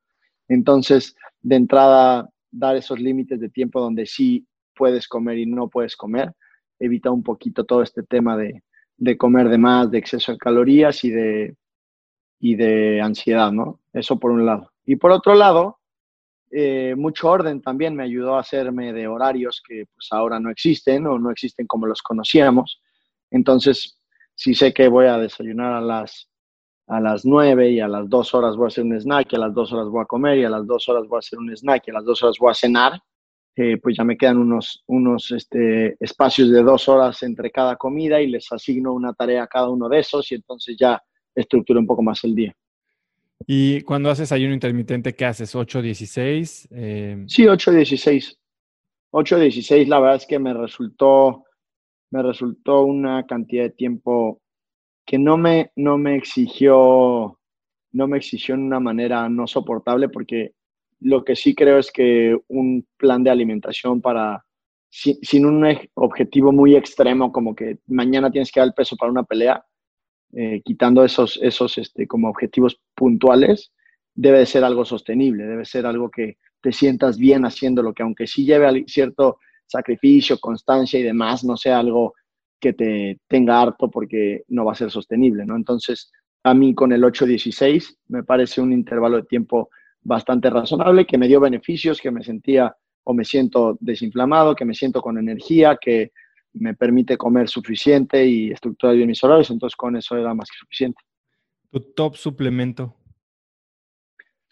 [SPEAKER 1] Entonces, de entrada, dar esos límites de tiempo donde sí puedes comer y no puedes comer, evita un poquito todo este tema de, de comer de más, de exceso de calorías y de, y de ansiedad, ¿no? Eso por un lado. Y por otro lado, eh, mucho orden también me ayudó a hacerme de horarios que pues ahora no existen o no existen como los conocíamos. Entonces, si sé que voy a desayunar a las, a las 9 y a las 2 horas voy a hacer un snack, y a las 2 horas voy a comer y a las 2 horas voy a hacer un snack y a las 2 horas voy a cenar, eh, pues ya me quedan unos, unos este, espacios de 2 horas entre cada comida y les asigno una tarea a cada uno de esos y entonces ya estructuro un poco más el día.
[SPEAKER 2] Y cuando haces ayuno intermitente, ¿qué haces? ¿8-16?
[SPEAKER 1] Eh... Sí, 8-16. 8-16, la verdad es que me resultó, me resultó una cantidad de tiempo que no me, no me exigió, no me exigió en una manera no soportable, porque lo que sí creo es que un plan de alimentación para, sin, sin un objetivo muy extremo, como que mañana tienes que dar el peso para una pelea, eh, quitando esos, esos este, como objetivos puntuales, debe de ser algo sostenible, debe ser algo que te sientas bien haciéndolo, que aunque sí lleve cierto sacrificio, constancia y demás, no sea algo que te tenga harto porque no va a ser sostenible, ¿no? Entonces, a mí con el 8-16 me parece un intervalo de tiempo bastante razonable, que me dio beneficios, que me sentía o me siento desinflamado, que me siento con energía, que me permite comer suficiente y estructurar bien mis horarios, entonces con eso era más que suficiente.
[SPEAKER 2] ¿Tu top suplemento?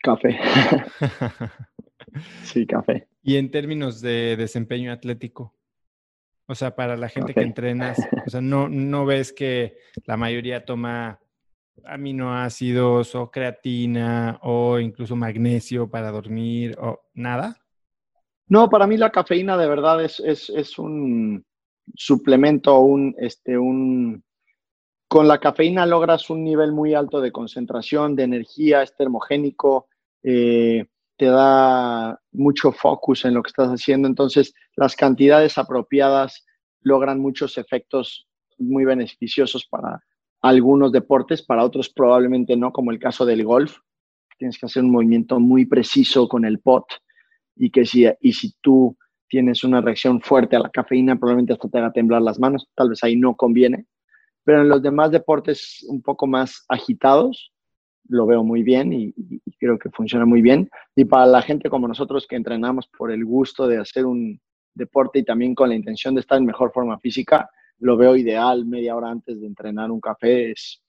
[SPEAKER 1] Café. (laughs) sí, café.
[SPEAKER 2] ¿Y en términos de desempeño atlético? O sea, para la gente que entrenas, (laughs) o sea, no, no ves que la mayoría toma aminoácidos o creatina o incluso magnesio para dormir o nada.
[SPEAKER 1] No, para mí la cafeína de verdad es, es, un suplemento, un, este, un... Con la cafeína logras un nivel muy alto de concentración, de energía, es termogénico, eh, te da mucho focus en lo que estás haciendo, entonces las cantidades apropiadas logran muchos efectos muy beneficiosos para algunos deportes, para otros probablemente no, como el caso del golf. Tienes que hacer un movimiento muy preciso con el pot y que si, y si tú tienes una reacción fuerte a la cafeína, probablemente hasta te haga temblar las manos, tal vez ahí no conviene. Pero en los demás deportes un poco más agitados, lo veo muy bien y, creo que funciona muy bien. Y para la gente como nosotros que entrenamos por el gusto de hacer un deporte y también con la intención de estar en mejor forma física, lo veo ideal media hora antes de entrenar un café. Es,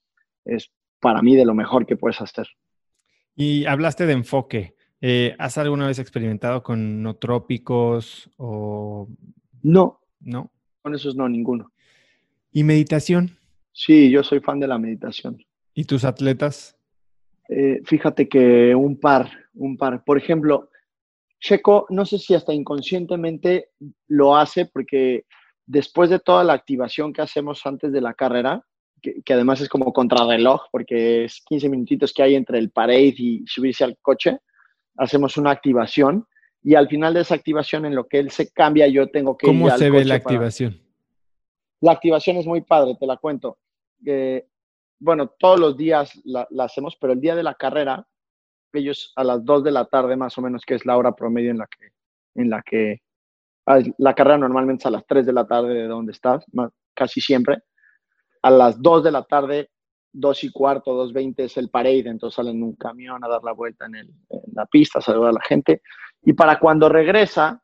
[SPEAKER 1] es para mí de lo mejor que puedes hacer.
[SPEAKER 2] Y hablaste de enfoque. Eh, ¿Has alguna vez experimentado con no trópicos o...?
[SPEAKER 1] No.
[SPEAKER 2] ¿No?
[SPEAKER 1] Con esos no, ninguno.
[SPEAKER 2] ¿Y meditación?
[SPEAKER 1] Sí, yo soy fan de la meditación.
[SPEAKER 2] ¿Y tus atletas?
[SPEAKER 1] Eh, fíjate que un par, un par. Por ejemplo, Checo, no sé si hasta inconscientemente lo hace porque después de toda la activación que hacemos antes de la carrera, que, que además es como contrarreloj, porque es 15 minutitos que hay entre el parade y subirse al coche, hacemos una activación y al final de esa activación en lo que él se cambia, yo tengo que...
[SPEAKER 2] ¿Cómo se ve la activación?
[SPEAKER 1] La activación es muy padre, te la cuento. Eh, bueno, todos los días la, hacemos, pero el día de la carrera, ellos a las 2 de la tarde más o menos, que es la hora promedio en la que, en la que la carrera normalmente es a las 3 de la tarde de donde estás, casi siempre. A las 2 de la tarde dos y cuarto, dos veinte es el parade, entonces salen en un camión a dar la vuelta en, la pista, saludar a la gente. Y para cuando regresa,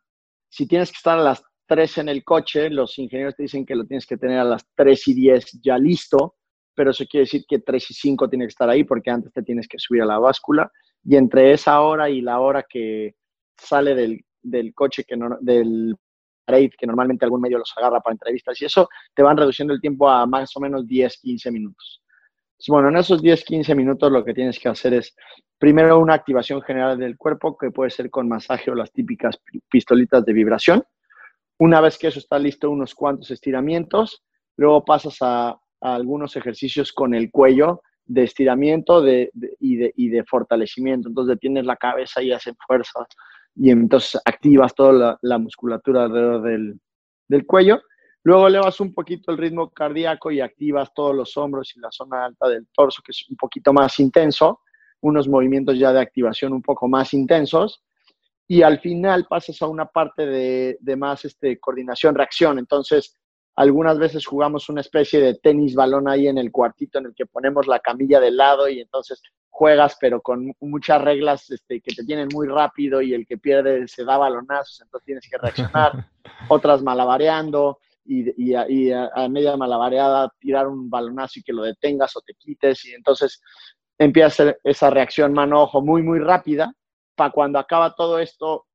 [SPEAKER 1] si tienes que estar a las 3 en el coche, los ingenieros te dicen que lo tienes que tener a las 3 y 10 ya listo, pero eso quiere decir que 3 y 5 tiene que estar ahí porque antes te tienes que subir a la báscula. Y entre esa hora y la hora que sale del, del coche, que no, del parade, que normalmente algún medio los agarra para entrevistas y eso, te van reduciendo el tiempo a más o menos 10, 15 minutos. Bueno, en esos 10, 15 minutos lo que tienes que hacer es primero una activación general del cuerpo, que puede ser con masaje o las típicas pistolitas de vibración. Una vez que eso está listo, unos cuantos estiramientos. Luego pasas a, algunos ejercicios con el cuello de estiramiento y, de, fortalecimiento. Entonces detienes la cabeza y haces fuerza y entonces activas toda la, musculatura alrededor del, del cuello. Luego elevas un poquito el ritmo cardíaco y activas todos los hombros y la zona alta del torso, que es un poquito más intenso, unos movimientos ya de activación un poco más intensos. Y al final pasas a una parte de, más este, coordinación-reacción. Entonces, algunas veces jugamos una especie de tenis balón ahí en el cuartito en el que ponemos la camilla de lado y entonces juegas, pero con muchas reglas este, que te tienen muy rápido y el que pierde se da balonazos, entonces tienes que reaccionar. (laughs) Otras malabareando y, a, media malabareada tirar un balonazo y que lo detengas o te quites y entonces empieza a esa reacción mano-ojo muy, muy rápida. Para cuando acaba todo esto,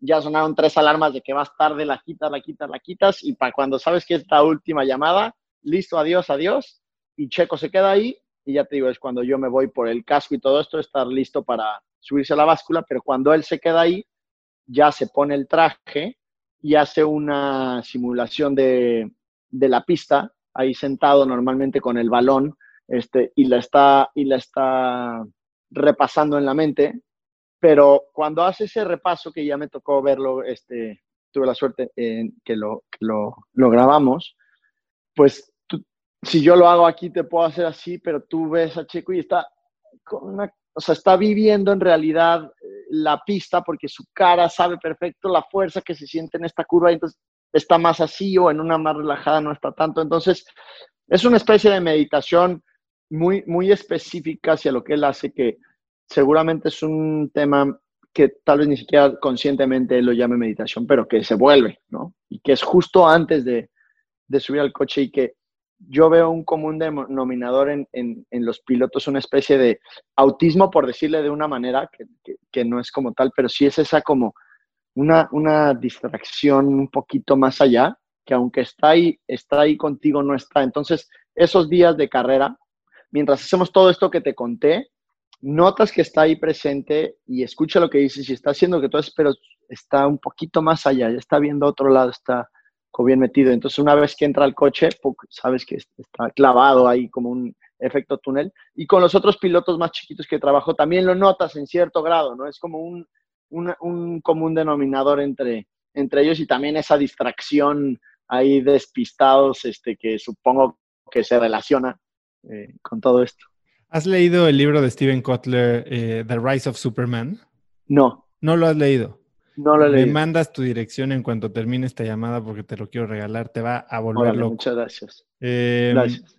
[SPEAKER 1] ya sonaron tres alarmas de que vas tarde, la quitas, la quitas, la quitas y para cuando sabes que es la última llamada, listo, adiós, adiós, y Checo se queda ahí y ya te digo, es cuando yo me voy por el casco y todo esto, estar listo para subirse a la báscula, pero cuando él se queda ahí, ya se pone el traje y hace una simulación de, la pista, ahí sentado normalmente con el balón, este, y, la está, y la está repasando en la mente, pero cuando hace ese repaso, que ya me tocó verlo, este, tuve la suerte en que lo, lo, lo grabamos, pues si yo lo hago aquí te puedo hacer así, pero tú ves a Checo y está con una o sea, está viviendo en realidad eh, la pista porque su cara sabe perfecto la fuerza que se siente en esta curva y entonces está más así o en una más relajada no está tanto. Entonces, es una especie de meditación muy, muy específica hacia lo que él hace, que seguramente es un tema que tal vez ni siquiera conscientemente lo llame meditación, pero que se vuelve, ¿no? Y que es justo antes de, de subir al coche y que yo veo un común denominador en, en, los pilotos, una especie de autismo, por decirle de una manera, que, que, no es como tal, pero sí es esa como una, una distracción un poquito más allá, que aunque está ahí, está ahí contigo, no está. Entonces, esos días de carrera, mientras hacemos todo esto que te conté, notas que está ahí presente y escucha lo que dices y está haciendo que todo es, pero está un poquito más allá, ya está viendo otro lado, está como bien metido. Entonces, una vez que entra al coche, sabes que está clavado ahí como un efecto túnel. Y con los otros pilotos más chiquitos que trabajo, también lo notas en cierto grado, ¿no? Es como un, un, común denominador entre, entre ellos y también esa distracción ahí despistados, este, que supongo que se relaciona eh, con todo esto.
[SPEAKER 2] ¿Has leído el libro de Steven Kotler, eh, The Rise of Superman?
[SPEAKER 1] No.
[SPEAKER 2] ¿No lo has leído?
[SPEAKER 1] No lo leído.
[SPEAKER 2] Me mandas tu dirección en cuanto termine esta llamada porque te lo quiero regalar. Te va a volver loco.
[SPEAKER 1] Muchas gracias.
[SPEAKER 2] Em, gracias.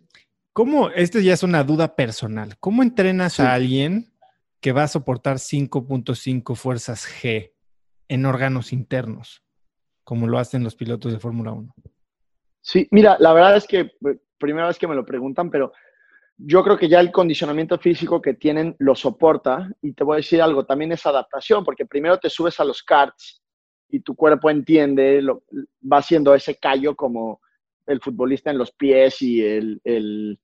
[SPEAKER 2] ¿Cómo, esta ya es una duda personal, ¿cómo entrenas a alguien que va a soportar 5.5 fuerzas G en órganos internos, como lo hacen los pilotos de Fórmula 1?
[SPEAKER 1] Sí, mira, la verdad es que eh, primera vez que me lo preguntan, pero yo creo que ya el condicionamiento físico que tienen lo soporta. Y te voy a decir algo, también es adaptación, porque primero te subes a los karts y tu cuerpo entiende, lo, va haciendo ese callo como el futbolista en los pies y el,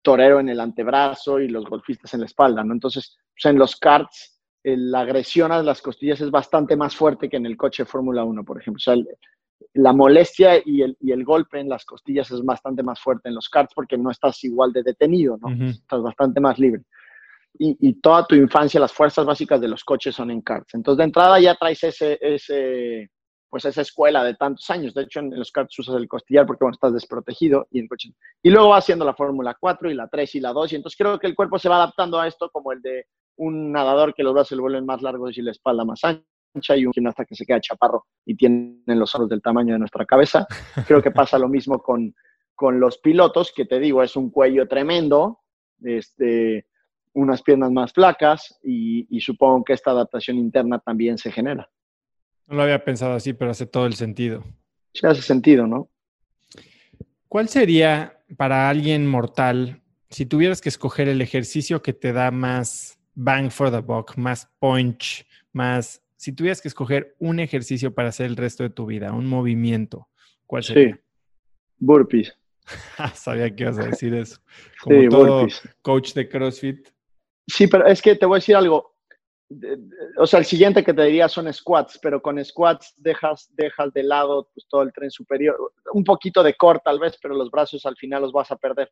[SPEAKER 1] torero en el antebrazo y los golfistas en la espalda, ¿no? Entonces, pues, en los karts, la agresión a las costillas es bastante más fuerte que en el coche Fórmula 1, por ejemplo. O sea, la molestia y el, y el, golpe en las costillas es bastante más fuerte en los karts porque no estás igual de detenido, ¿no? Estás bastante más libre. Y, y, toda tu infancia, las fuerzas básicas de los coches son en karts. Entonces, de entrada ya traes ese, ese, pues esa escuela de tantos años. De hecho, en los karts usas el costillar porque bueno, estás desprotegido y en coche. Y luego va haciendo la Fórmula 4 y la 3 y la 2. Y entonces creo que el cuerpo se va adaptando a esto como el de un nadador que los brazos le vuelven más largos y la espalda más ancha y un gimnasta que se queda chaparro y tienen los ojos del tamaño de nuestra cabeza. Creo que pasa lo mismo con, con los pilotos, que te digo, es un cuello tremendo, este, unas piernas más flacas y, y supongo que esta adaptación interna también se genera.
[SPEAKER 2] No lo había pensado así, pero hace todo el sentido.
[SPEAKER 1] Sí, hace sentido, ¿no?
[SPEAKER 2] ¿Cuál sería para alguien mortal, si tuvieras que escoger el ejercicio que te da más bang for the buck, más punch, más si tuvieras que escoger un ejercicio para hacer el resto de tu vida, un movimiento, ¿cuál sería?
[SPEAKER 1] Sí, burpees. (laughs)
[SPEAKER 2] Sabía que ibas a decir eso. (laughs) Como sí, todo burpees. coach de CrossFit.
[SPEAKER 1] Sí, pero es que te voy a decir algo. O sea, el siguiente que te diría son squats, pero con squats dejas, dejas de lado pues, todo el tren superior. Un poquito de core tal vez, pero los brazos al final los vas a perder.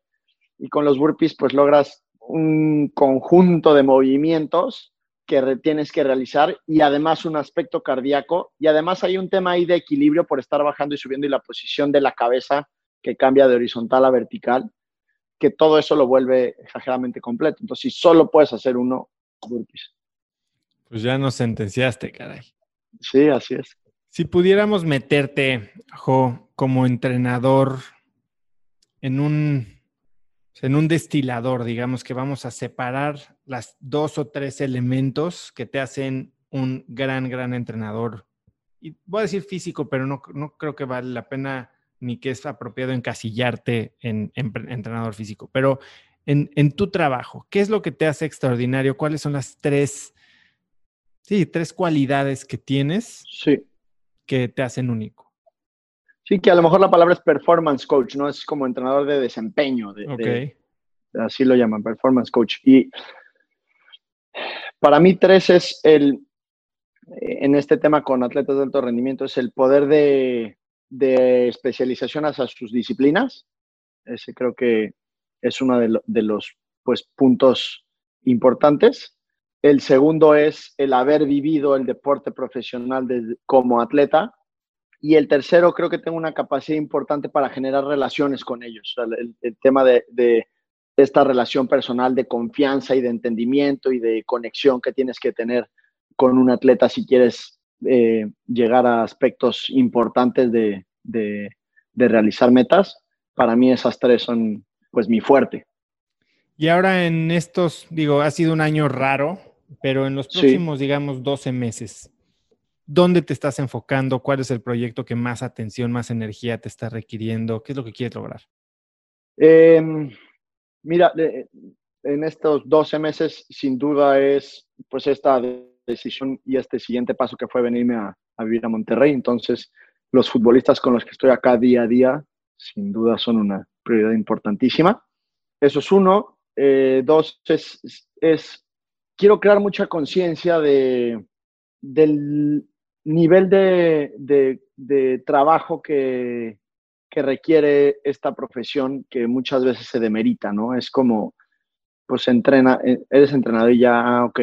[SPEAKER 1] Y con los burpees pues logras un conjunto de movimientos que tienes que realizar y además un aspecto cardíaco y además hay un tema ahí de equilibrio por estar bajando y subiendo y la posición de la cabeza que cambia de horizontal a vertical, que todo eso lo vuelve exageradamente completo. Entonces, si solo puedes hacer uno, burpees.
[SPEAKER 2] Pues ya nos sentenciaste, caray.
[SPEAKER 1] Sí, así es.
[SPEAKER 2] Si pudiéramos meterte, Jo, como entrenador en un en un destilador, digamos que vamos a separar las dos o tres elementos que te hacen un gran, gran entrenador. Y voy a decir físico, pero no, no creo que vale la pena ni que es apropiado encasillarte en, entrenador físico. Pero en, en, tu trabajo, ¿qué es lo que te hace extraordinario? ¿Cuáles son las tres, sí, tres cualidades que tienes
[SPEAKER 1] sí.
[SPEAKER 2] que te hacen único?
[SPEAKER 1] Sí, que a lo mejor la palabra es performance coach, ¿no? Es como entrenador de desempeño. De, así lo llaman, performance coach. Y para mí tres es el, en este tema con atletas de alto rendimiento, es el poder de, de especialización hacia sus disciplinas. Ese creo que es uno de, de los pues, puntos importantes. El segundo es el haber vivido el deporte profesional como atleta y el tercero, creo que tengo una capacidad importante para generar relaciones con ellos. el, tema de, esta relación personal de confianza y de entendimiento y de conexión que tienes que tener con un atleta si quieres eh, llegar a aspectos importantes de, de, realizar metas. Para mí esas tres son pues mi fuerte.
[SPEAKER 2] Y ahora en estos, digo, ha sido un año raro, pero en los próximos, digamos, 12 meses, ¿Dónde te estás enfocando? ¿Cuál es el proyecto que más atención, más energía te está requiriendo? ¿Qué es lo que quieres lograr?
[SPEAKER 1] Em, mira, en estos 12 meses, sin duda es pues esta decisión y este siguiente paso que fue venirme a, vivir a Monterrey. Entonces, los futbolistas con los que estoy acá día a día, sin duda son una prioridad importantísima. Eso es uno. Eh, dos, es, quiero crear mucha conciencia de, del nivel de, trabajo que, que, requiere esta profesión que muchas veces se demerita, ¿no? Es como, pues entrena, eh, eres entrenador y ya, ah, ok,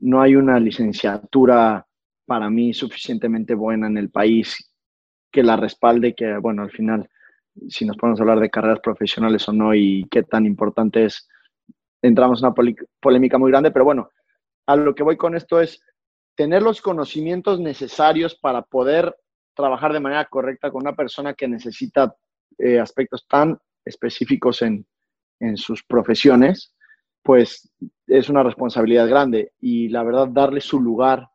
[SPEAKER 1] no hay una licenciatura para mí suficientemente buena en el país que la respalde, que bueno, al final, si nos podemos hablar de carreras profesionales o no y qué tan importante es, entramos en una polémica muy grande, pero bueno, a lo que voy con esto es tener los conocimientos necesarios para poder trabajar de manera correcta con una persona que necesita eh, aspectos tan específicos en, en sus profesiones, pues es una responsabilidad grande. Y la verdad darle su lugar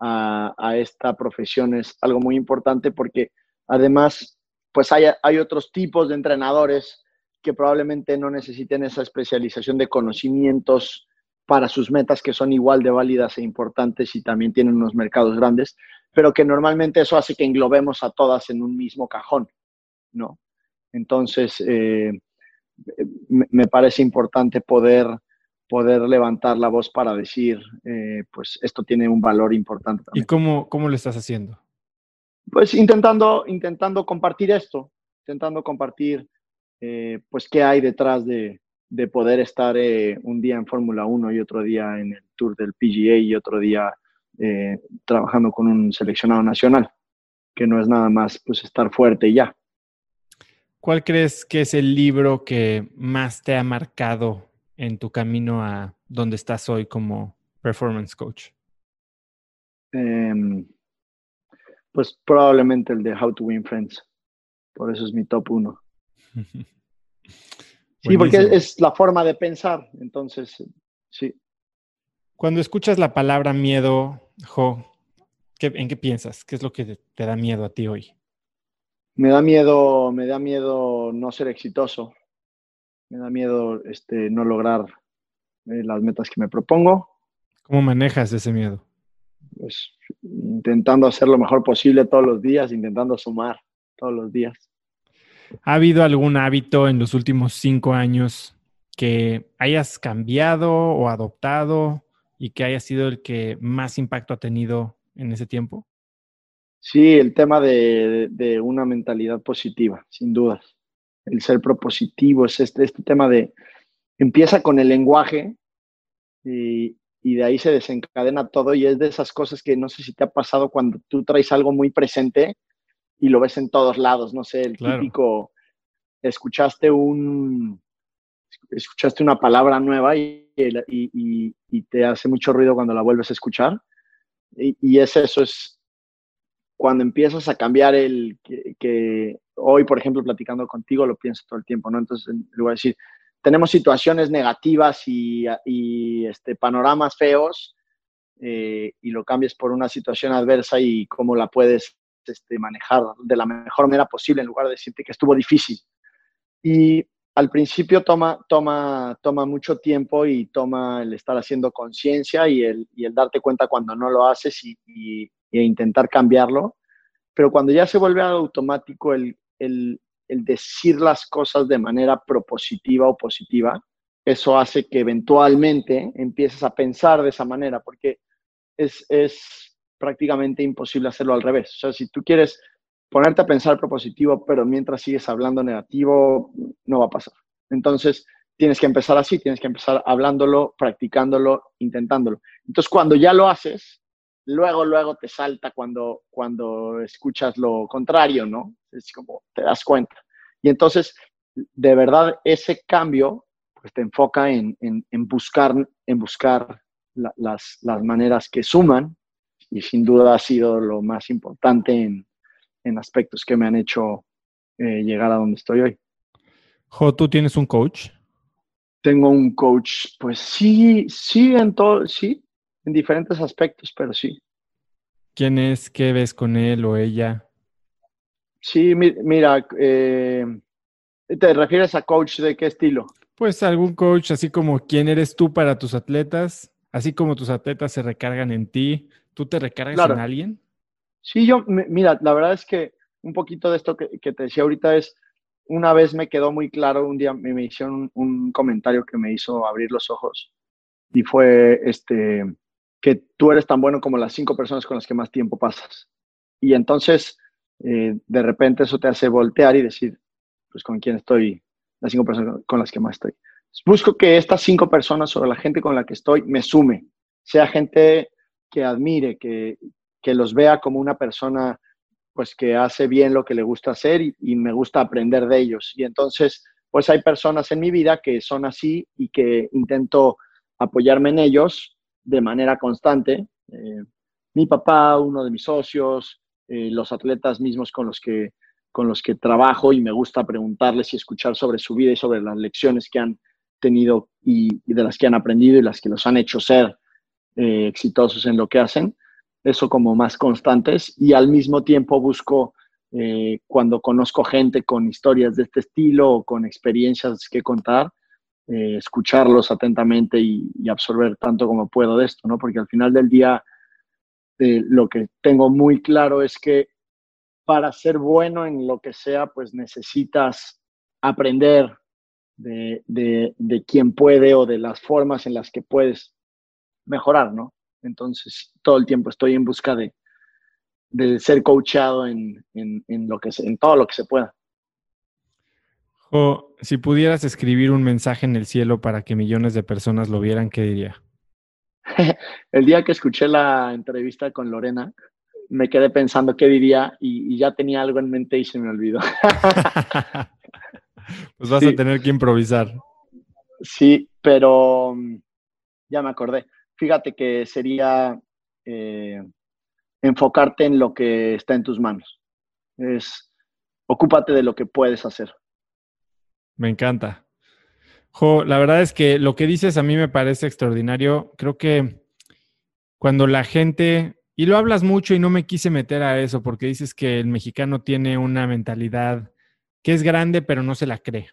[SPEAKER 1] a, esta profesión es algo muy importante porque además pues hay, hay otros tipos de entrenadores que probablemente no necesiten esa especialización de conocimientos para sus metas que son igual de válidas e importantes y también tienen unos mercados grandes, pero que normalmente eso hace que englobemos a todas en un mismo cajón, ¿no? Entonces, eh, me parece importante poder poder levantar la voz para decir, eh, pues esto tiene un valor importante.
[SPEAKER 2] ¿Y cómo, cómo lo estás haciendo?
[SPEAKER 1] Pues intentando, intentando compartir esto, intentando compartir, eh, pues qué hay detrás de, de poder estar eh, un día en Fórmula 1 y otro día en el Tour del PGA y otro día trabajando con un seleccionado nacional, que no es nada más pues estar fuerte y ya.
[SPEAKER 2] ¿Cuál crees que es el libro que más te ha marcado en tu camino a donde estás hoy como performance coach?
[SPEAKER 1] Em, pues probablemente el de How to Win Friends. Por eso es mi top uno. (laughs) sí, porque es la forma de pensar. Entonces, sí.
[SPEAKER 2] Cuando escuchas la palabra miedo, Jo, ¿en qué piensas? ¿Qué es lo que te da miedo a ti hoy?
[SPEAKER 1] Me da miedo, me da miedo no ser exitoso me da miedo este, no lograr eh, las metas que me propongo.
[SPEAKER 2] ¿Cómo manejas ese miedo?
[SPEAKER 1] Pues intentando hacer lo mejor posible todos los días, intentando sumar todos los días.
[SPEAKER 2] ¿Ha habido algún hábito en los últimos cinco años que hayas cambiado o adoptado y que haya sido el que más impacto ha tenido en ese tiempo?
[SPEAKER 1] Sí, el tema de, una mentalidad positiva, sin dudas el ser propositivo, es este, este tema de, empieza con el lenguaje y, de ahí se desencadena todo y es de esas cosas que no sé si te ha pasado cuando tú traes algo muy presente y lo ves en todos lados, no sé, el típico, escuchaste un, escuchaste una palabra nueva y, y, te hace mucho ruido cuando la vuelves a escuchar. Y, es eso, es cuando empiezas a cambiar el que hoy, por ejemplo, platicando contigo, lo pienso todo el tiempo, ¿no? Entonces, le voy a decir, tenemos situaciones negativas y, este, panoramas feos eh, y lo cambies por una situación adversa y cómo la puedes este, manejar de la mejor manera posible en lugar de decirte que estuvo difícil. Y al principio toma, toma, toma mucho tiempo y toma el estar haciendo conciencia y el, y el, darte cuenta cuando no lo haces y, y, e intentar cambiarlo. Pero cuando ya se vuelve automático el, el, decir las cosas de manera propositiva o positiva, eso hace que eventualmente empieces a pensar de esa manera, porque es, prácticamente imposible hacerlo al revés. O sea, si tú quieres ponerte a pensar propositivo, pero mientras sigues hablando negativo, no va a pasar. Entonces, tienes que empezar así, tienes que empezar hablándolo, practicándolo, intentándolo. Entonces, cuando ya lo haces, luego, luego te salta cuando, cuando escuchas lo contrario, ¿no? Es como te das cuenta. Y entonces, de verdad, ese cambio, pues te enfoca en, buscar, en buscar las, maneras que suman y sin duda ha sido lo más importante en, aspectos que me han hecho eh, llegar a donde estoy hoy.
[SPEAKER 2] Jo, ¿tú tienes un coach?
[SPEAKER 1] Tengo un coach, pues sí, sí, en todo, sí, en diferentes aspectos, pero sí.
[SPEAKER 2] ¿Quién es? ¿Qué ves con él o ella?
[SPEAKER 1] Sí, mira, eh, ¿te refieres a coach de qué estilo?
[SPEAKER 2] Pues algún coach, así como quién eres tú para tus atletas, así como tus atletas se recargan en ti, ¿tú te recargas en alguien?
[SPEAKER 1] Sí, yo, mira, la verdad es que un poquito de esto que, te decía ahorita es, una vez me quedó muy claro, un día me, me hicieron un, comentario que me hizo abrir los ojos y fue este, que tú eres tan bueno como las cinco personas con las que más tiempo pasas. Y entonces, eh, de repente eso te hace voltear y decir, pues con quién estoy, las cinco personas con las que más estoy. Busco que estas cinco personas o la gente con la que estoy me sume, sea gente que admire, que, que los vea como una persona pues que hace bien lo que le gusta hacer y, me gusta aprender de ellos. Y entonces, pues hay personas en mi vida que son así y que intento apoyarme en ellos de manera constante. Eh, mi papá, uno de mis socios, eh, los atletas mismos con los que con los que trabajo y me gusta preguntarles y escuchar sobre su vida y sobre las lecciones que han tenido y, de las que han aprendido y las que los han hecho ser eh, exitosos en lo que hacen. Eso como más constantes y al mismo tiempo busco eh, cuando conozco gente con historias de este estilo o con experiencias que contar, eh, escucharlos atentamente y, absorber tanto como puedo de esto, ¿no? Porque al final del día lo que tengo muy claro es que para ser bueno en lo que sea, pues necesitas aprender de, de, quién puede o de las formas en las que puedes mejorar, ¿no? Entonces, todo el tiempo estoy en busca de, de ser coachado en, en, en, lo que en todo lo que se pueda.
[SPEAKER 2] O si pudieras escribir un mensaje en el cielo para que millones de personas lo vieran, ¿qué diría? (laughs)
[SPEAKER 1] el día que escuché la entrevista con Lorena, me quedé pensando qué diría y, ya tenía algo en mente y se me olvidó. (laughs)
[SPEAKER 2] pues vas a tener que improvisar.
[SPEAKER 1] Sí, pero mm, ya me acordé. Fíjate que sería eh, enfocarte en lo que está en tus manos. Es ocúpate de lo que puedes hacer.
[SPEAKER 2] Me encanta. Jo, la verdad es que lo que dices a mí me parece extraordinario. Creo que cuando la gente y lo hablas mucho y no me quise meter a eso porque dices que el mexicano tiene una mentalidad que es grande pero no se la cree.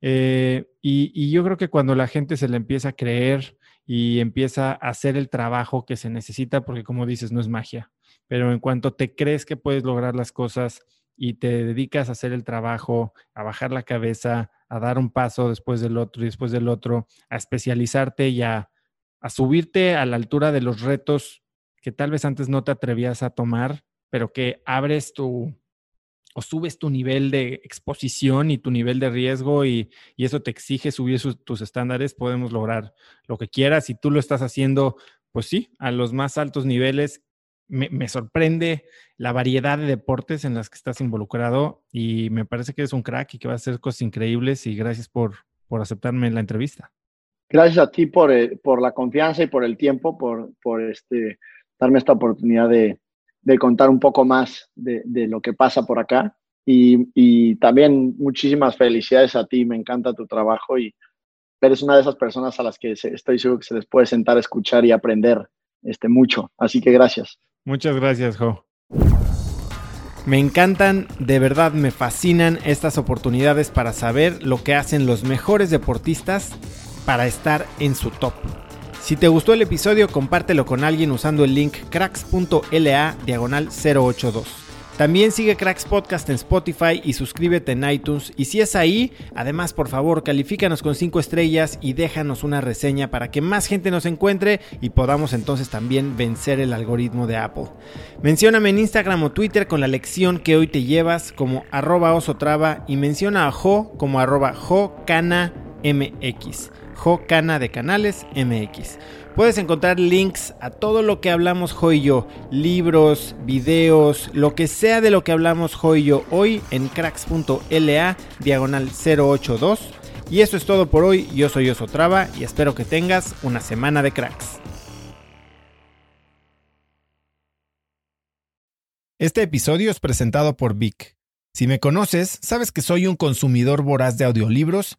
[SPEAKER 2] Eh, y, yo creo que cuando la gente se le empieza a creer y empieza a hacer el trabajo que se necesita, porque como dices, no es magia, pero en cuanto te crees que puedes lograr las cosas y te dedicas a hacer el trabajo, a bajar la cabeza, a dar un paso después del otro y después del otro, a especializarte y a subirte a la altura de los retos que tal vez antes no te atrevías a tomar, pero que abres tu o subes tu nivel de exposición y tu nivel de riesgo y, eso te exige subir tus estándares, podemos lograr lo que quieras. Y tú lo estás haciendo, pues sí, a los más altos niveles. Me, sorprende la variedad de deportes en las que estás involucrado y me parece que eres un crack y que vas a hacer cosas increíbles y gracias por, por aceptarme la entrevista.
[SPEAKER 1] Gracias a ti por, eh, por la confianza y por el tiempo, por, por este, darme esta oportunidad de, contar un poco más de, lo que pasa por acá. Y, también muchísimas felicidades a ti, me encanta tu trabajo y eres una de esas personas a las que estoy seguro que se les puede sentar a escuchar y aprender este, mucho. Así que gracias.
[SPEAKER 2] Muchas gracias, Jo. Me encantan, de verdad me fascinan estas oportunidades para saber lo que hacen los mejores deportistas para estar en su top. Si te gustó el episodio, compártelo con alguien usando el link cracks.la diagonal 082. También sigue Cracks Podcast en Spotify y suscríbete en iTunes. Y si es ahí, además por favor califícanos con 5 estrellas y déjanos una reseña para que más gente nos encuentre y podamos entonces también vencer el algoritmo de Apple. Mencióname en Instagram o Twitter con la lección que hoy te llevas como arroba osotrava y menciona a Jo como arroba JoCanaMX. Jocana de Canales MX. Puedes encontrar links a todo lo que hablamos Jo y yo, libros, videos, lo que sea de lo que hablamos Jo y yo hoy en cracks.la diagonal 082. Y eso es todo por hoy. Yo soy Osotrava y espero que tengas una semana de cracks. Este episodio es presentado por Vic. Si me conoces, sabes que soy un consumidor voraz de audiolibros